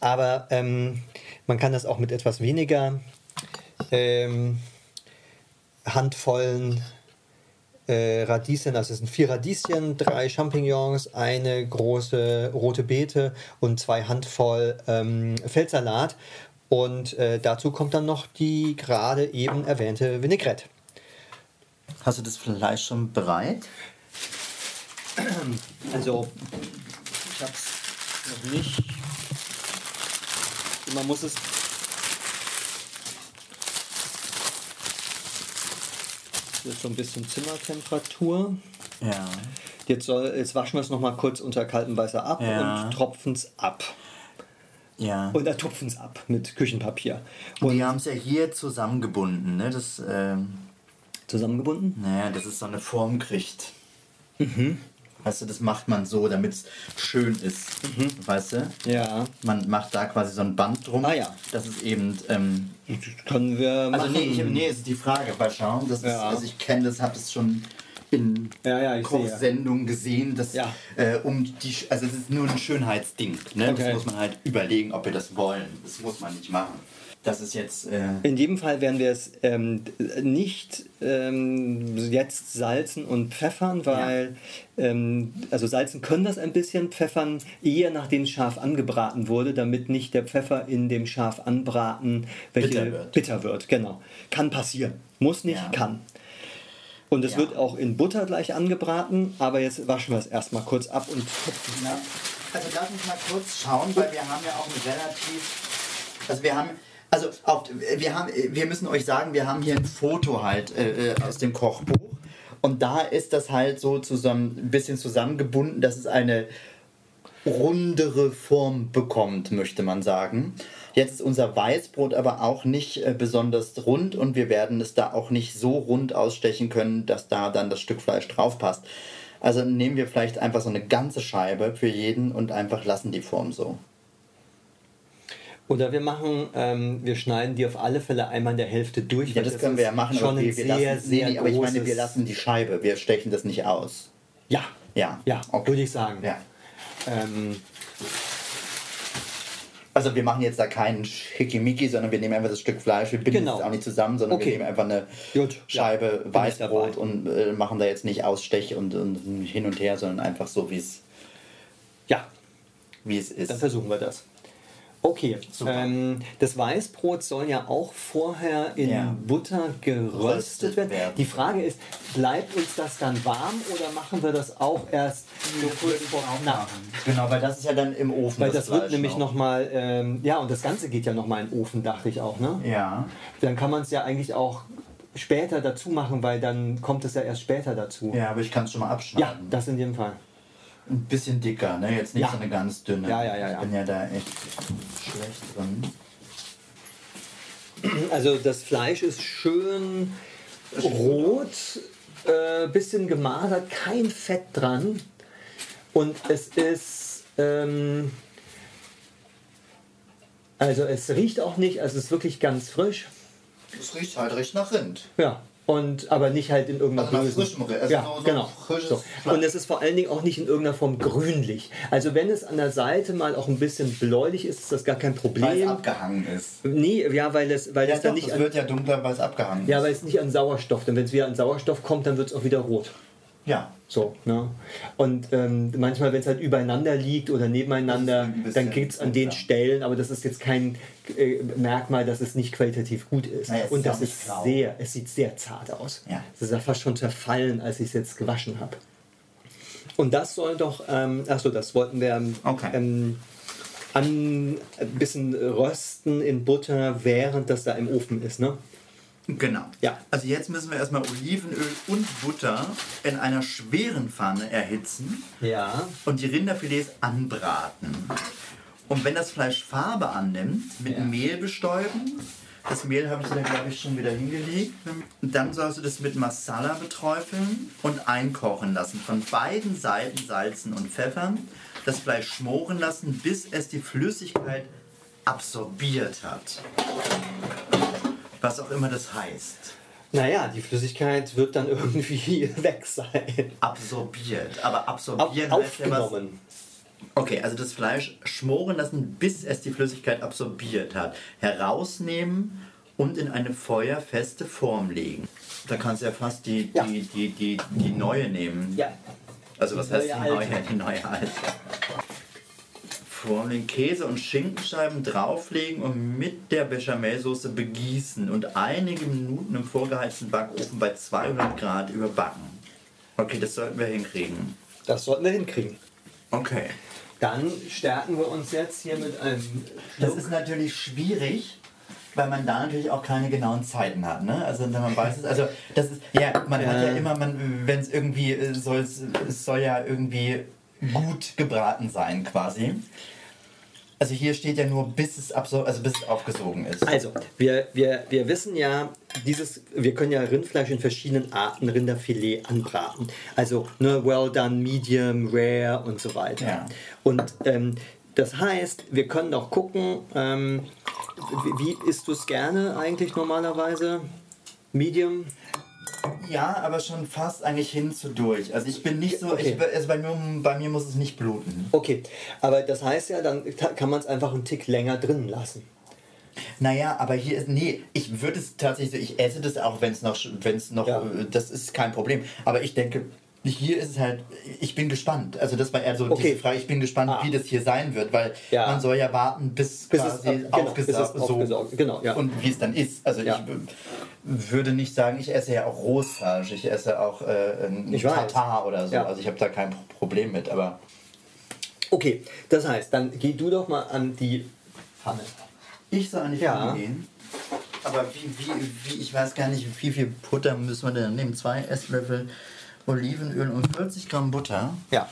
aber ähm, man kann das auch mit etwas weniger ähm, handvollen äh, Radieschen, also es sind vier Radieschen, drei Champignons, eine große rote Beete und zwei Handvoll ähm, Feldsalat. Und äh, dazu kommt dann noch die gerade eben erwähnte Vinaigrette. Hast du das Fleisch schon bereit? Also, ich hab's noch nicht. Man muss es. Jetzt so ein bisschen Zimmertemperatur. Ja. Jetzt, soll, jetzt waschen wir es noch mal kurz unter kaltem Wasser ab Ja. und tropfen es ab. Ja. Und da tupfen es ab mit Küchenpapier. Und die haben es ja hier zusammengebunden, ne? Das, ähm, zusammengebunden? naja, das ist so eine Form kriegt. Weißt du, das macht man so, damit es schön ist. Weißt du? Ja. Man macht da quasi so ein Band drum. Ah, ja. Das ist eben. Ähm, Können wir also machen. nee, ich, nee, ist die Frage. Weil schauen, das ist, Ja. also ich kenne das, habe das schon in Ja, ja. Kochsendungen gesehen, dass Ja. äh, um die, also es ist nur ein Schönheitsding. Ne? Okay. Das muss man halt überlegen, ob wir das wollen. Das muss man nicht machen. Das ist jetzt. Äh, In jedem Fall werden wir es ähm, nicht ähm, jetzt salzen und pfeffern, weil ähm, also salzen können das ein bisschen, pfeffern eher nachdem es scharf angebraten wurde, damit nicht der Pfeffer in dem scharf anbraten welche Bitter wird. bitter wird. Genau, kann passieren, muss nicht, Ja. kann. Und es Ja. wird auch in Butter gleich angebraten, aber jetzt waschen wir es erstmal kurz ab und Ja. Also lass uns mal kurz schauen, weil wir haben ja auch ein relativ. Also wir haben. Also auf, wir, haben, wir müssen euch sagen, wir haben hier ein Foto halt äh, äh, aus dem Kochbuch. Und da ist das halt so zusammen, ein bisschen zusammengebunden, dass es eine rundere Form bekommt, möchte man sagen. Jetzt ist unser Weißbrot aber auch nicht äh, besonders rund und wir werden es da auch nicht so rund ausstechen können, dass da dann das Stück Fleisch drauf passt. Also nehmen wir vielleicht einfach so eine ganze Scheibe für jeden und einfach lassen die Form so. Oder wir machen, ähm, wir schneiden die auf alle Fälle einmal in der Hälfte durch. Ja, weil das können wir ja machen, Schon ein wir, sehr, lassen, sehr nee, aber ich meine, wir lassen die Scheibe, wir stechen das nicht aus. Ja, Ja, ja, okay. würde ich sagen. Ja. Ähm, Also wir machen jetzt da keinen Schickimicki, sondern wir nehmen einfach das Stück Fleisch, wir binden Genau. es auch nicht zusammen, sondern Okay. wir nehmen einfach eine Gut, Scheibe ja, Weißbrot und äh, machen da jetzt nicht Ausstech und, und hin und her, sondern einfach so, wie es ja, wie es ist. dann versuchen wir das. Okay, ähm, das Weißbrot soll ja auch vorher in Ja. Butter geröstet werden. werden. Die Frage ist, bleibt uns das dann warm oder machen wir das auch erst so kurz vor knapp? Genau, weil das ist ja dann im Ofen. Weil das wird Fleisch nämlich noch. nochmal, ähm, ja, und das Ganze geht ja nochmal in den Ofen, dachte ich auch, ne? Ja. Dann kann man es ja eigentlich auch später dazu machen, weil dann kommt es ja erst später dazu. Ja, aber ich kann es schon mal Ja, abschneiden. das in jedem Fall. Ein bisschen dicker, ne? Jetzt nicht Ja. so eine ganz dünne. Ja, ja, ja, ja. Ich bin ja da echt schlecht drin. Also das Fleisch ist schön rot, äh, bisschen gemasert, kein Fett dran. Und es ist, ähm, also es riecht auch nicht, also es ist wirklich ganz frisch. Das riecht halt recht nach Rind. Ja. Und, aber nicht halt in irgendeiner Also bösen- frischem also ja, so- genau. So. Und es ist vor allen Dingen auch nicht in irgendeiner Form grünlich. Also wenn es an der Seite mal auch ein bisschen bläulich ist, ist das gar kein Weil es Problem. abgehangen ist. Nee, ja, weil es, weil Ja, es dann doch, nicht es wird ja dunkler, weil es abgehangen Ja, ist. weil es nicht an Sauerstoff, denn wenn es wieder an Sauerstoff kommt, dann wird es auch wieder rot. Ja. So, ne? Und ähm, manchmal, wenn es halt übereinander liegt oder nebeneinander, dann gibt es an den. Stellen, aber das ist jetzt kein äh, Merkmal, dass es nicht qualitativ gut ist. Naja, Und das ist grau. sehr, es sieht sehr zart aus. Ja. Es ist ja fast schon zerfallen, als ich es jetzt gewaschen habe. Und das soll doch, ähm, achso, das wollten wir ähm, Okay. ähm, an, ein bisschen rösten in Butter, während das da im Ofen ist, ne? Genau. Ja. Also jetzt müssen wir erstmal Olivenöl und Butter in einer schweren Pfanne erhitzen Ja. und die Rinderfilets anbraten. Und wenn das Fleisch Farbe annimmt, mit Ja. Mehl bestäuben. Das Mehl habe ich da, glaube ich, schon wieder hingelegt. Und dann sollst du das mit Masala beträufeln und einkochen lassen. Von beiden Seiten salzen und pfeffern. Das Fleisch schmoren lassen, bis es die Flüssigkeit absorbiert hat. Was auch immer das heißt. Naja, die Flüssigkeit wird dann irgendwie weg sein. Absorbiert. Aber absorbieren heißt ja was. aufgenommen. Okay, also das Fleisch schmoren lassen, bis es die Flüssigkeit absorbiert hat. Herausnehmen und in eine feuerfeste Form legen. Da kannst du ja fast die, Ja. die, die, die, die neue nehmen. Ja. Also was Die heißt die neue. Die neue alte. Form den Käse und Schinkenscheiben drauflegen und mit der Bechamelsoße begießen und einige Minuten im vorgeheizten Backofen bei 200 Grad überbacken. Okay, das sollten wir hinkriegen. Das sollten wir hinkriegen. Okay. Dann stärken wir uns jetzt hier mit einem Das Schluck. ist natürlich schwierig, weil man da natürlich auch keine genauen Zeiten hat. Ne? Also wenn man weiß es, also das ist, ja, man hat ja Ja. immer, man, wenn es irgendwie äh, soll, es soll ja irgendwie gut gebraten sein quasi. Also hier steht ja nur bis es absor also bis es aufgesogen ist. Also, wir, wir, wir wissen ja, dieses, wir können ja Rindfleisch in verschiedenen Arten Rinderfilet anbraten. Also ne, well done, medium, rare und so weiter. Ja. Und ähm, das heißt, wir können auch gucken, ähm, wie, wie isst du es gerne eigentlich normalerweise? Medium? Ja, aber schon fast eigentlich hin zu durch. Also ich bin nicht so, Okay. ich, also bei, mir, bei mir muss es nicht bluten. Okay, aber das heißt ja, dann kann man es einfach einen Tick länger drin lassen. Naja, aber hier ist, nee, ich würde es tatsächlich, so- ich esse das auch, wenn es noch, wenn es noch, Ja. äh, das ist kein Problem. Aber ich denke, hier ist es halt, ich bin gespannt. Also das war eher so Okay. diese Frage, ich bin gespannt, Ah. wie das hier sein wird, weil Ja. man soll ja warten, bis, Bis es, quasi äh, genau, aufgesaugt, bis es aufgesaugt- genau, ja. und wie es dann ist. Also Ja. ich äh, würde nicht sagen, ich esse ja auch Rohsfleisch, ich esse auch äh, ein Ich weiß. Tatar oder so. Also ich habe da kein Pro- Problem mit, aber Okay, das heißt, dann geh du doch mal an die Pfanne. Ich soll an die. Pfanne gehen. Aber wie, wie, wie, ich weiß gar nicht, wie viel Butter müssen wir denn nehmen? Zwei Esslöffel Olivenöl und 40 Gramm Butter. Ja.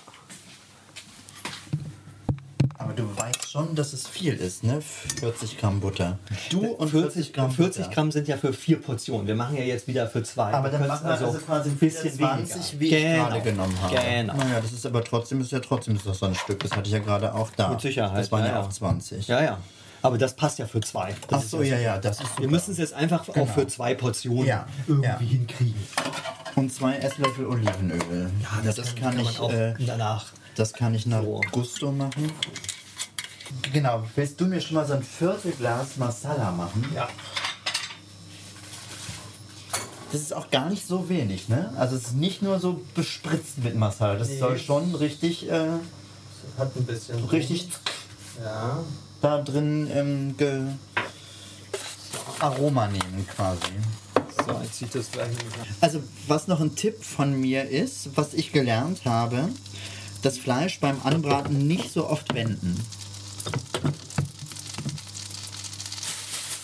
Aber du weißt schon, dass es viel ist, ne? 40 Gramm Butter. Du und 40 Gramm 40 Butter. Gramm sind ja für vier Portionen. Wir machen ja jetzt wieder für zwei. Aber dann machen wir also quasi ein bisschen 20, weniger. wie ich Genau. gerade genommen habe. Genau. Naja, das ist aber trotzdem, ist ja trotzdem ist das so ein Stück. Das hatte ich ja gerade auch da. Mit Sicherheit, Das waren ja, ja, ja. auch 20. Ja, ja. Aber das passt ja für zwei. Das Ach ist so, ja, ja, das ist Wir müssen es jetzt einfach auch für zwei Portionen Ja, irgendwie ja. hinkriegen. Und zwei Esslöffel Olivenöl. Ja, das, kann, man ich. auch äh, danach. Das kann ich nach So. Gusto machen. Genau, willst du mir schon mal so ein Viertelglas Masala machen? Ja. Das ist auch gar nicht so wenig, ne? Also es ist nicht nur so bespritzt mit Masala. Das Nee. soll schon richtig, äh, Hat ein bisschen. richtig Ja. Da drin ähm, Aroma nehmen quasi. So, jetzt sieht das gleich. Also was noch ein Tipp von mir ist, was ich gelernt habe, das Fleisch beim Anbraten nicht so oft wenden.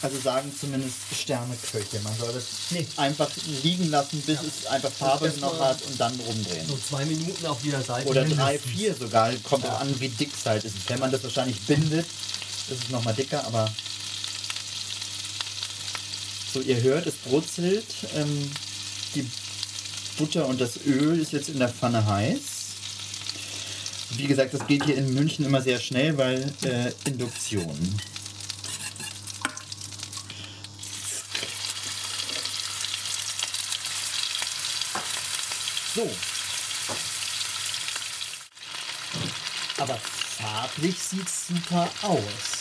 Also sagen zumindest Sterneköche. Man soll das nicht einfach liegen lassen, bis es einfach Farbe noch hat und dann rumdrehen. So zwei Minuten auf jeder Seite. Oder drei, vier sogar. Kommt auch an, wie dick es halt ist. Wenn man das wahrscheinlich bindet, ist es nochmal dicker, aber. So, ihr hört, es brutzelt. Ähm, die Butter und das Öl ist jetzt in der Pfanne heiß. Wie gesagt, das geht hier in München immer sehr schnell, weil äh, Induktion. So, Aber farblich sieht es super aus.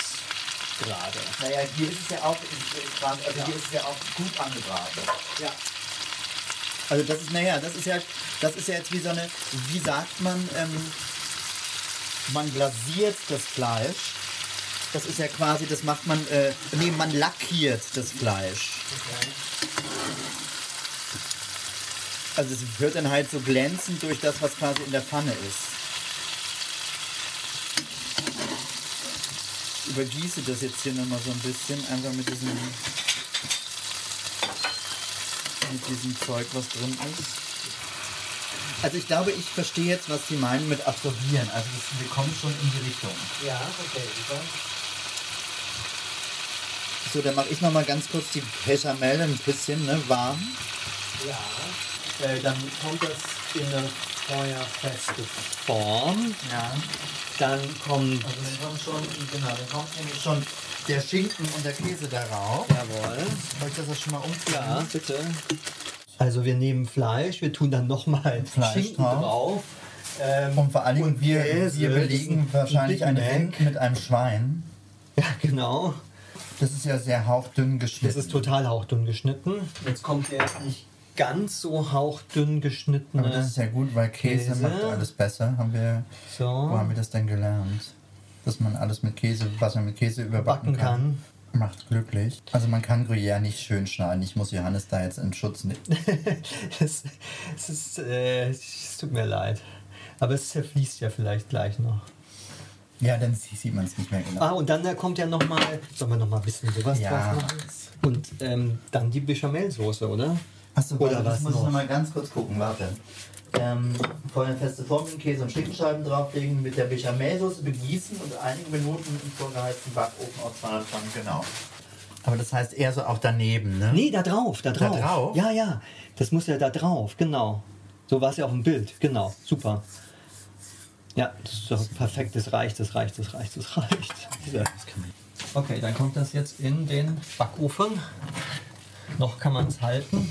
Gerade. naja, hier ist es ja auch, also hier ist es ja auch gut angebraten. Ja. Also das ist, naja, das ist ja, das ist ja jetzt wie so eine, wie sagt man, ähm, man glasiert das Fleisch. Das ist ja quasi, das macht man, äh, nee, man lackiert das Fleisch. Also es wird dann halt so glänzend durch das, was quasi in der Pfanne ist. Übergieße das jetzt hier nochmal so ein bisschen, einfach mit diesem mit diesem Zeug, was drin ist. Also ich glaube, ich verstehe jetzt, was Sie meinen mit absorbieren. Also das, wir kommen schon in die Richtung. Ja, okay, super. So, dann mache ich noch mal ganz kurz die Bechamel ein bisschen ne, warm. Ja. Äh, dann kommt das in eine feuerfeste Form. Ja. Dann kommt. Also dann kommt schon, genau, dann kommt nämlich schon der Schinken und der Käse darauf. Jawohl. Soll ich das jetzt schon mal umdrehen? Ja, bitte. Also wir nehmen Fleisch, wir tun dann nochmal Fleisch Schinken drauf. drauf. Ähm, Und vor allen Dingen, und wir, Käse, wir das belegen wahrscheinlich ein Mac. Rind mit einem Schwein. Ja, genau. Das ist ja sehr hauchdünn Das geschnitten. ist total hauchdünn geschnitten. Jetzt kommt der nicht ganz so hauchdünn geschnittene. Aber das ist ja gut, weil Käse, Käse. macht alles besser. Haben wir, so. wo haben wir das denn gelernt? Dass man alles mit Käse, was man mit Käse überbacken Backen kann, macht glücklich. Also man kann Gruyère nicht schön schneiden. Ich muss Johannes da jetzt in Schutz nehmen. es, es, ist, äh, es tut mir leid. Aber es zerfließt ja vielleicht gleich noch. Ja, dann sie- sieht man es nicht mehr genau. Ah, und dann da kommt ja nochmal, sollen wir nochmal ein bisschen sowas Ja. drauf machen? Und ähm, dann die Bechamelsoße, oder? Achso, Oder warte, was das muss noch? ich noch mal ganz kurz gucken, warte. Ähm, vorher feste Form mit Käse und Schinkenscheiben drauflegen, mit der Bechamelsoße begießen und einige Minuten im vorgeheizten Backofen auf 200 Grad, genau. Aber das heißt eher so auch daneben, ne? Nee, da drauf, da Da drauf. drauf? Ja, ja. Das muss ja da drauf, genau. So war es ja auf dem Bild, genau. Super. Ja, das ist doch perfekt. Das reicht, das reicht, das reicht, das reicht. Okay, dann kommt das jetzt in den Backofen. Noch kann man es halten.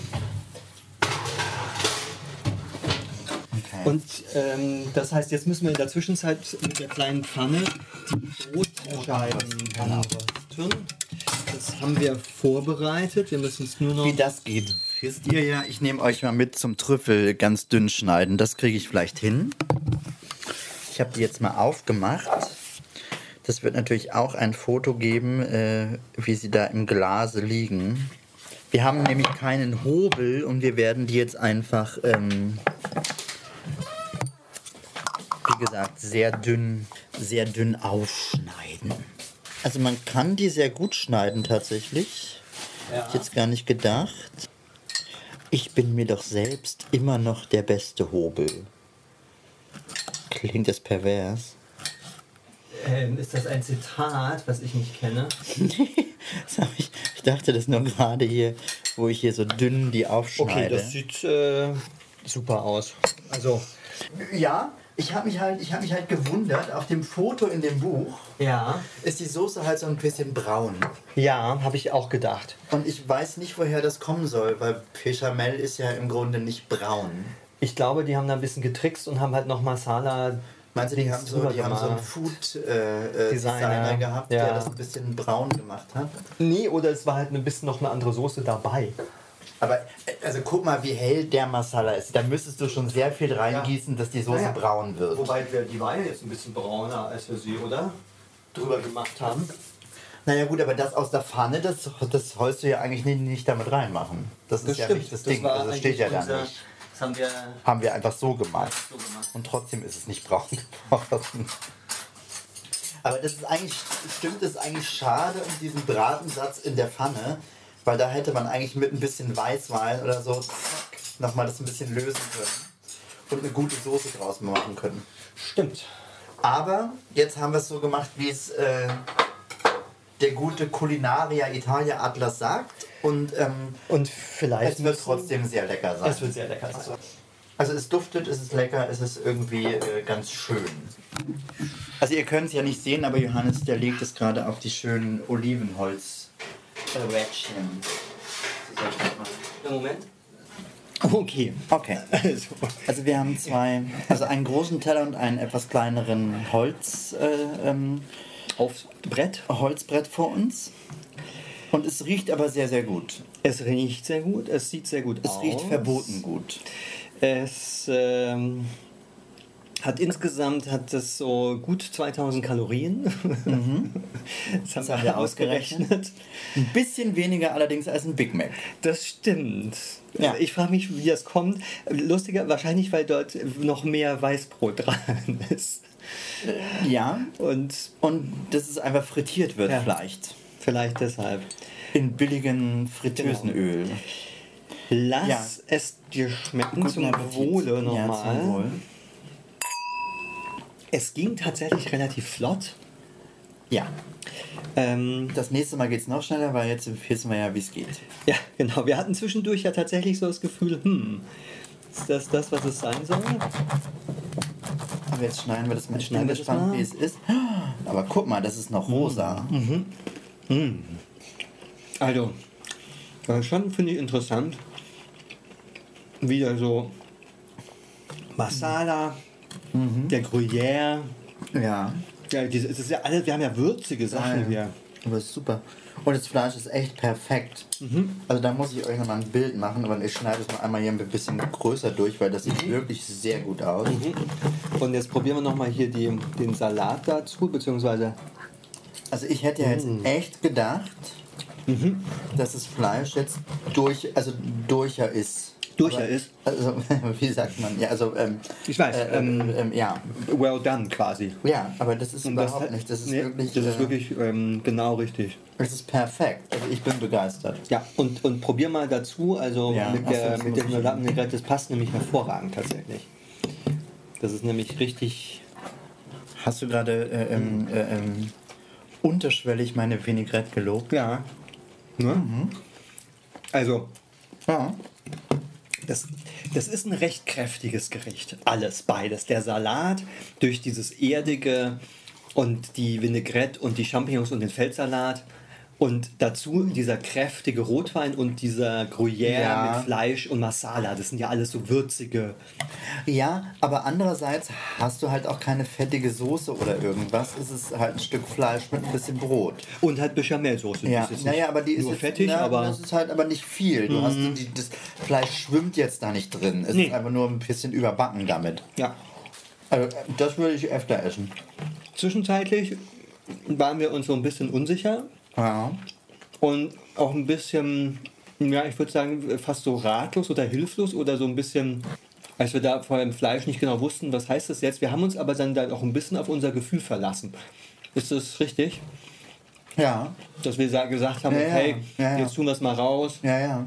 Und ähm, das heißt, jetzt müssen wir in der Zwischenzeit mit der kleinen Pfanne die Brotscheiben anrösten. Das haben wir vorbereitet. Wir müssen es nur noch. Wie das geht, wisst ihr ja. Ich nehme euch mal mit zum Trüffel ganz dünn schneiden. Das kriege ich vielleicht hin. Ich habe die jetzt mal aufgemacht. Das wird natürlich auch ein Foto geben, äh, wie sie da im Glase liegen. Wir haben nämlich keinen Hobel und wir werden die jetzt einfach, ähm, wie gesagt, sehr dünn, sehr dünn aufschneiden. Also man kann die sehr gut schneiden tatsächlich. Ja. Ich jetzt gar nicht gedacht. Ich bin mir doch selbst immer noch der beste Hobel. Klingt das pervers? Ähm, ist das ein Zitat, was ich nicht kenne? Das hab ich, ich dachte das nur gerade hier, wo ich hier so dünn die Okay, aufschneide. das sieht äh, super aus. Also, ja, ich habe mich, halt, ich hab mich halt gewundert, auf dem Foto in dem Buch ja. ist die Soße halt so ein bisschen braun. Ja, habe ich auch gedacht. Und ich weiß nicht, woher das kommen soll, weil Bechamel ist ja im Grunde nicht braun. Ich glaube, die haben da ein bisschen getrickst und haben halt noch Masala. Meinst du, die haben so, die haben so einen. Food-Designer äh, Designer, Designer gehabt, ja. der das ein bisschen braun gemacht hat? Nee, oder es war halt ein bisschen noch eine andere Soße dabei. Aber äh, also guck mal, wie hell der Masala ist. Da müsstest du schon sehr viel reingießen, dass die Soße Naja. braun wird. Wobei wir, die ja jetzt ein bisschen brauner, als wir sie, oder? Drüber gemacht haben. Naja gut, aber das aus der Pfanne, das, das sollst du ja eigentlich nicht, nicht damit reinmachen. Das ist ja nicht das Ding. war Also das steht ja da nicht. Das haben wir Haben wir einfach so gemacht. so gemacht. Und trotzdem ist es nicht braun geworden. Aber das ist eigentlich, stimmt es eigentlich schade um diesen Bratensatz in der Pfanne, weil da hätte man eigentlich mit ein bisschen Weißwein oder so nochmal das ein bisschen lösen können und eine gute Soße draus machen können. Stimmt. Aber jetzt haben wir es so gemacht, wie es äh, der gute Culinaria Italia Atlas sagt. Und ähm, Und vielleicht es wird trotzdem sehr lecker sein. Es wird sehr lecker sein. Also es duftet, es ist lecker, es ist irgendwie äh, ganz schön. Also ihr könnt es ja nicht sehen, aber Johannes, der legt es gerade auf die schönen Olivenholz. Rädchen. Moment. Okay. Okay. Also, Also wir haben zwei, also einen großen Teller und einen etwas kleineren Holz, äh, ähm, aufs Brett. Holzbrett vor uns. Und es riecht aber sehr, sehr gut. Es riecht sehr gut, es sieht sehr gut Es aus. riecht verboten gut. Es ähm, hat insgesamt hat es so gut 2000 Kalorien. Das haben, haben wir ausgerechnet. Ein bisschen weniger allerdings als ein Big Mac. Das stimmt. Ja. Ich frage mich, wie das kommt. Lustiger, wahrscheinlich, weil dort noch mehr Weißbrot dran ist. Ja. Und Und dass es einfach frittiert wird Ja. vielleicht. Vielleicht deshalb. In billigen Fritteusenöl. Lass Ja. es dir schmecken Guten zum Appetit. Wohle Ja, nochmal. zum Wohl. Es ging tatsächlich relativ flott. Ja. Ähm, Das nächste Mal geht es noch schneller, weil jetzt wissen wir ja, wie es geht. ja, genau. Wir hatten zwischendurch ja tatsächlich so das Gefühl, hm, ist das das, was es sein soll? Aber jetzt schneiden wir das mal. Ich bin gespannt, wie es ist. Aber guck mal, das ist noch rosa. Also, äh, schon finde ich interessant, wieder so Masala, der Gruyère, Ja. ja, diese, es ist ja alles, wir haben ja würzige Sachen ja. hier. Aber ist super. Und das Fleisch ist echt perfekt. Also da muss ich euch noch mal ein Bild machen, aber ich schneide es noch einmal hier ein bisschen größer durch, weil das sieht wirklich sehr gut aus. Und jetzt probieren wir nochmal hier die, den Salat dazu, beziehungsweise Also ich hätte ja jetzt echt gedacht, dass das Fleisch jetzt durch, also durcher ist. Durcher Aber- ist? Also, wie sagt man? Ja, also, ähm, Ich weiß, Äh, ähm, ähm, ja. well done quasi. Ja, aber das ist Und überhaupt das, nicht. Das ist nee, wirklich. das ist äh, wirklich ähm, genau richtig. Das ist perfekt. Also ich bin begeistert. Ja, und, und probier mal dazu, also Ja, mit der, das mit ich- Vinaigrette, das passt nämlich hervorragend tatsächlich. Das ist nämlich richtig. Hast du gerade äh, ähm, äh, ähm, unterschwellig meine Vinaigrette gelobt? Ja. Ne? Also, Ja. das, das ist ein recht kräftiges Gericht. Alles, beides. Der Salat durch dieses Erdige und die Vinaigrette und die Champignons und den Feldsalat Und dazu dieser kräftige Rotwein und dieser Gruyère Ja. mit Fleisch und Masala. Das sind ja alles so würzige. Ja, aber andererseits hast du halt auch keine fettige Soße oder irgendwas. Es ist halt ein Stück Fleisch mit ein bisschen Brot. Und halt Bechamelsoße. Ja, naja, aber die ist jetzt, fettig, na, aber Mhm. das ist halt aber nicht viel. Du hast die, das Fleisch schwimmt jetzt da nicht drin. Es Nee. ist einfach nur ein bisschen überbacken damit. ja. Also das würde ich öfter essen. Zwischenzeitlich waren wir uns so ein bisschen unsicher Ja. und auch ein bisschen, ja, ich würde sagen, fast so ratlos oder hilflos oder so ein bisschen, als wir da vor dem Fleisch nicht genau wussten, was heißt das jetzt. Wir haben uns aber dann, dann auch ein bisschen auf unser Gefühl verlassen. Ist das richtig? Ja, Dass wir sa- gesagt haben, Ja, okay, Ja, ja. jetzt tun wir es mal raus. ja, ja.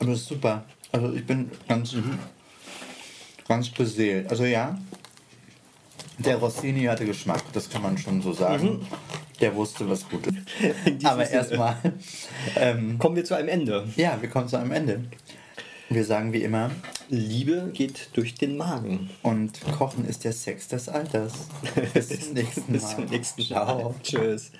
Aber das ist super. Also ich bin ganz, ganz beseelt. Also ja, der Rossini hatte Geschmack, das kann man schon so sagen. Der wusste, was gut ist. Aber erstmal, ähm, Kommen wir zu einem Ende. ja, wir kommen zu einem Ende. Wir sagen wie immer, Liebe geht durch den Magen. und Kochen ist der Sex des Alters. Bis zum nächsten Mal. Bis zum nächsten Mal. Ciao. Tschüss.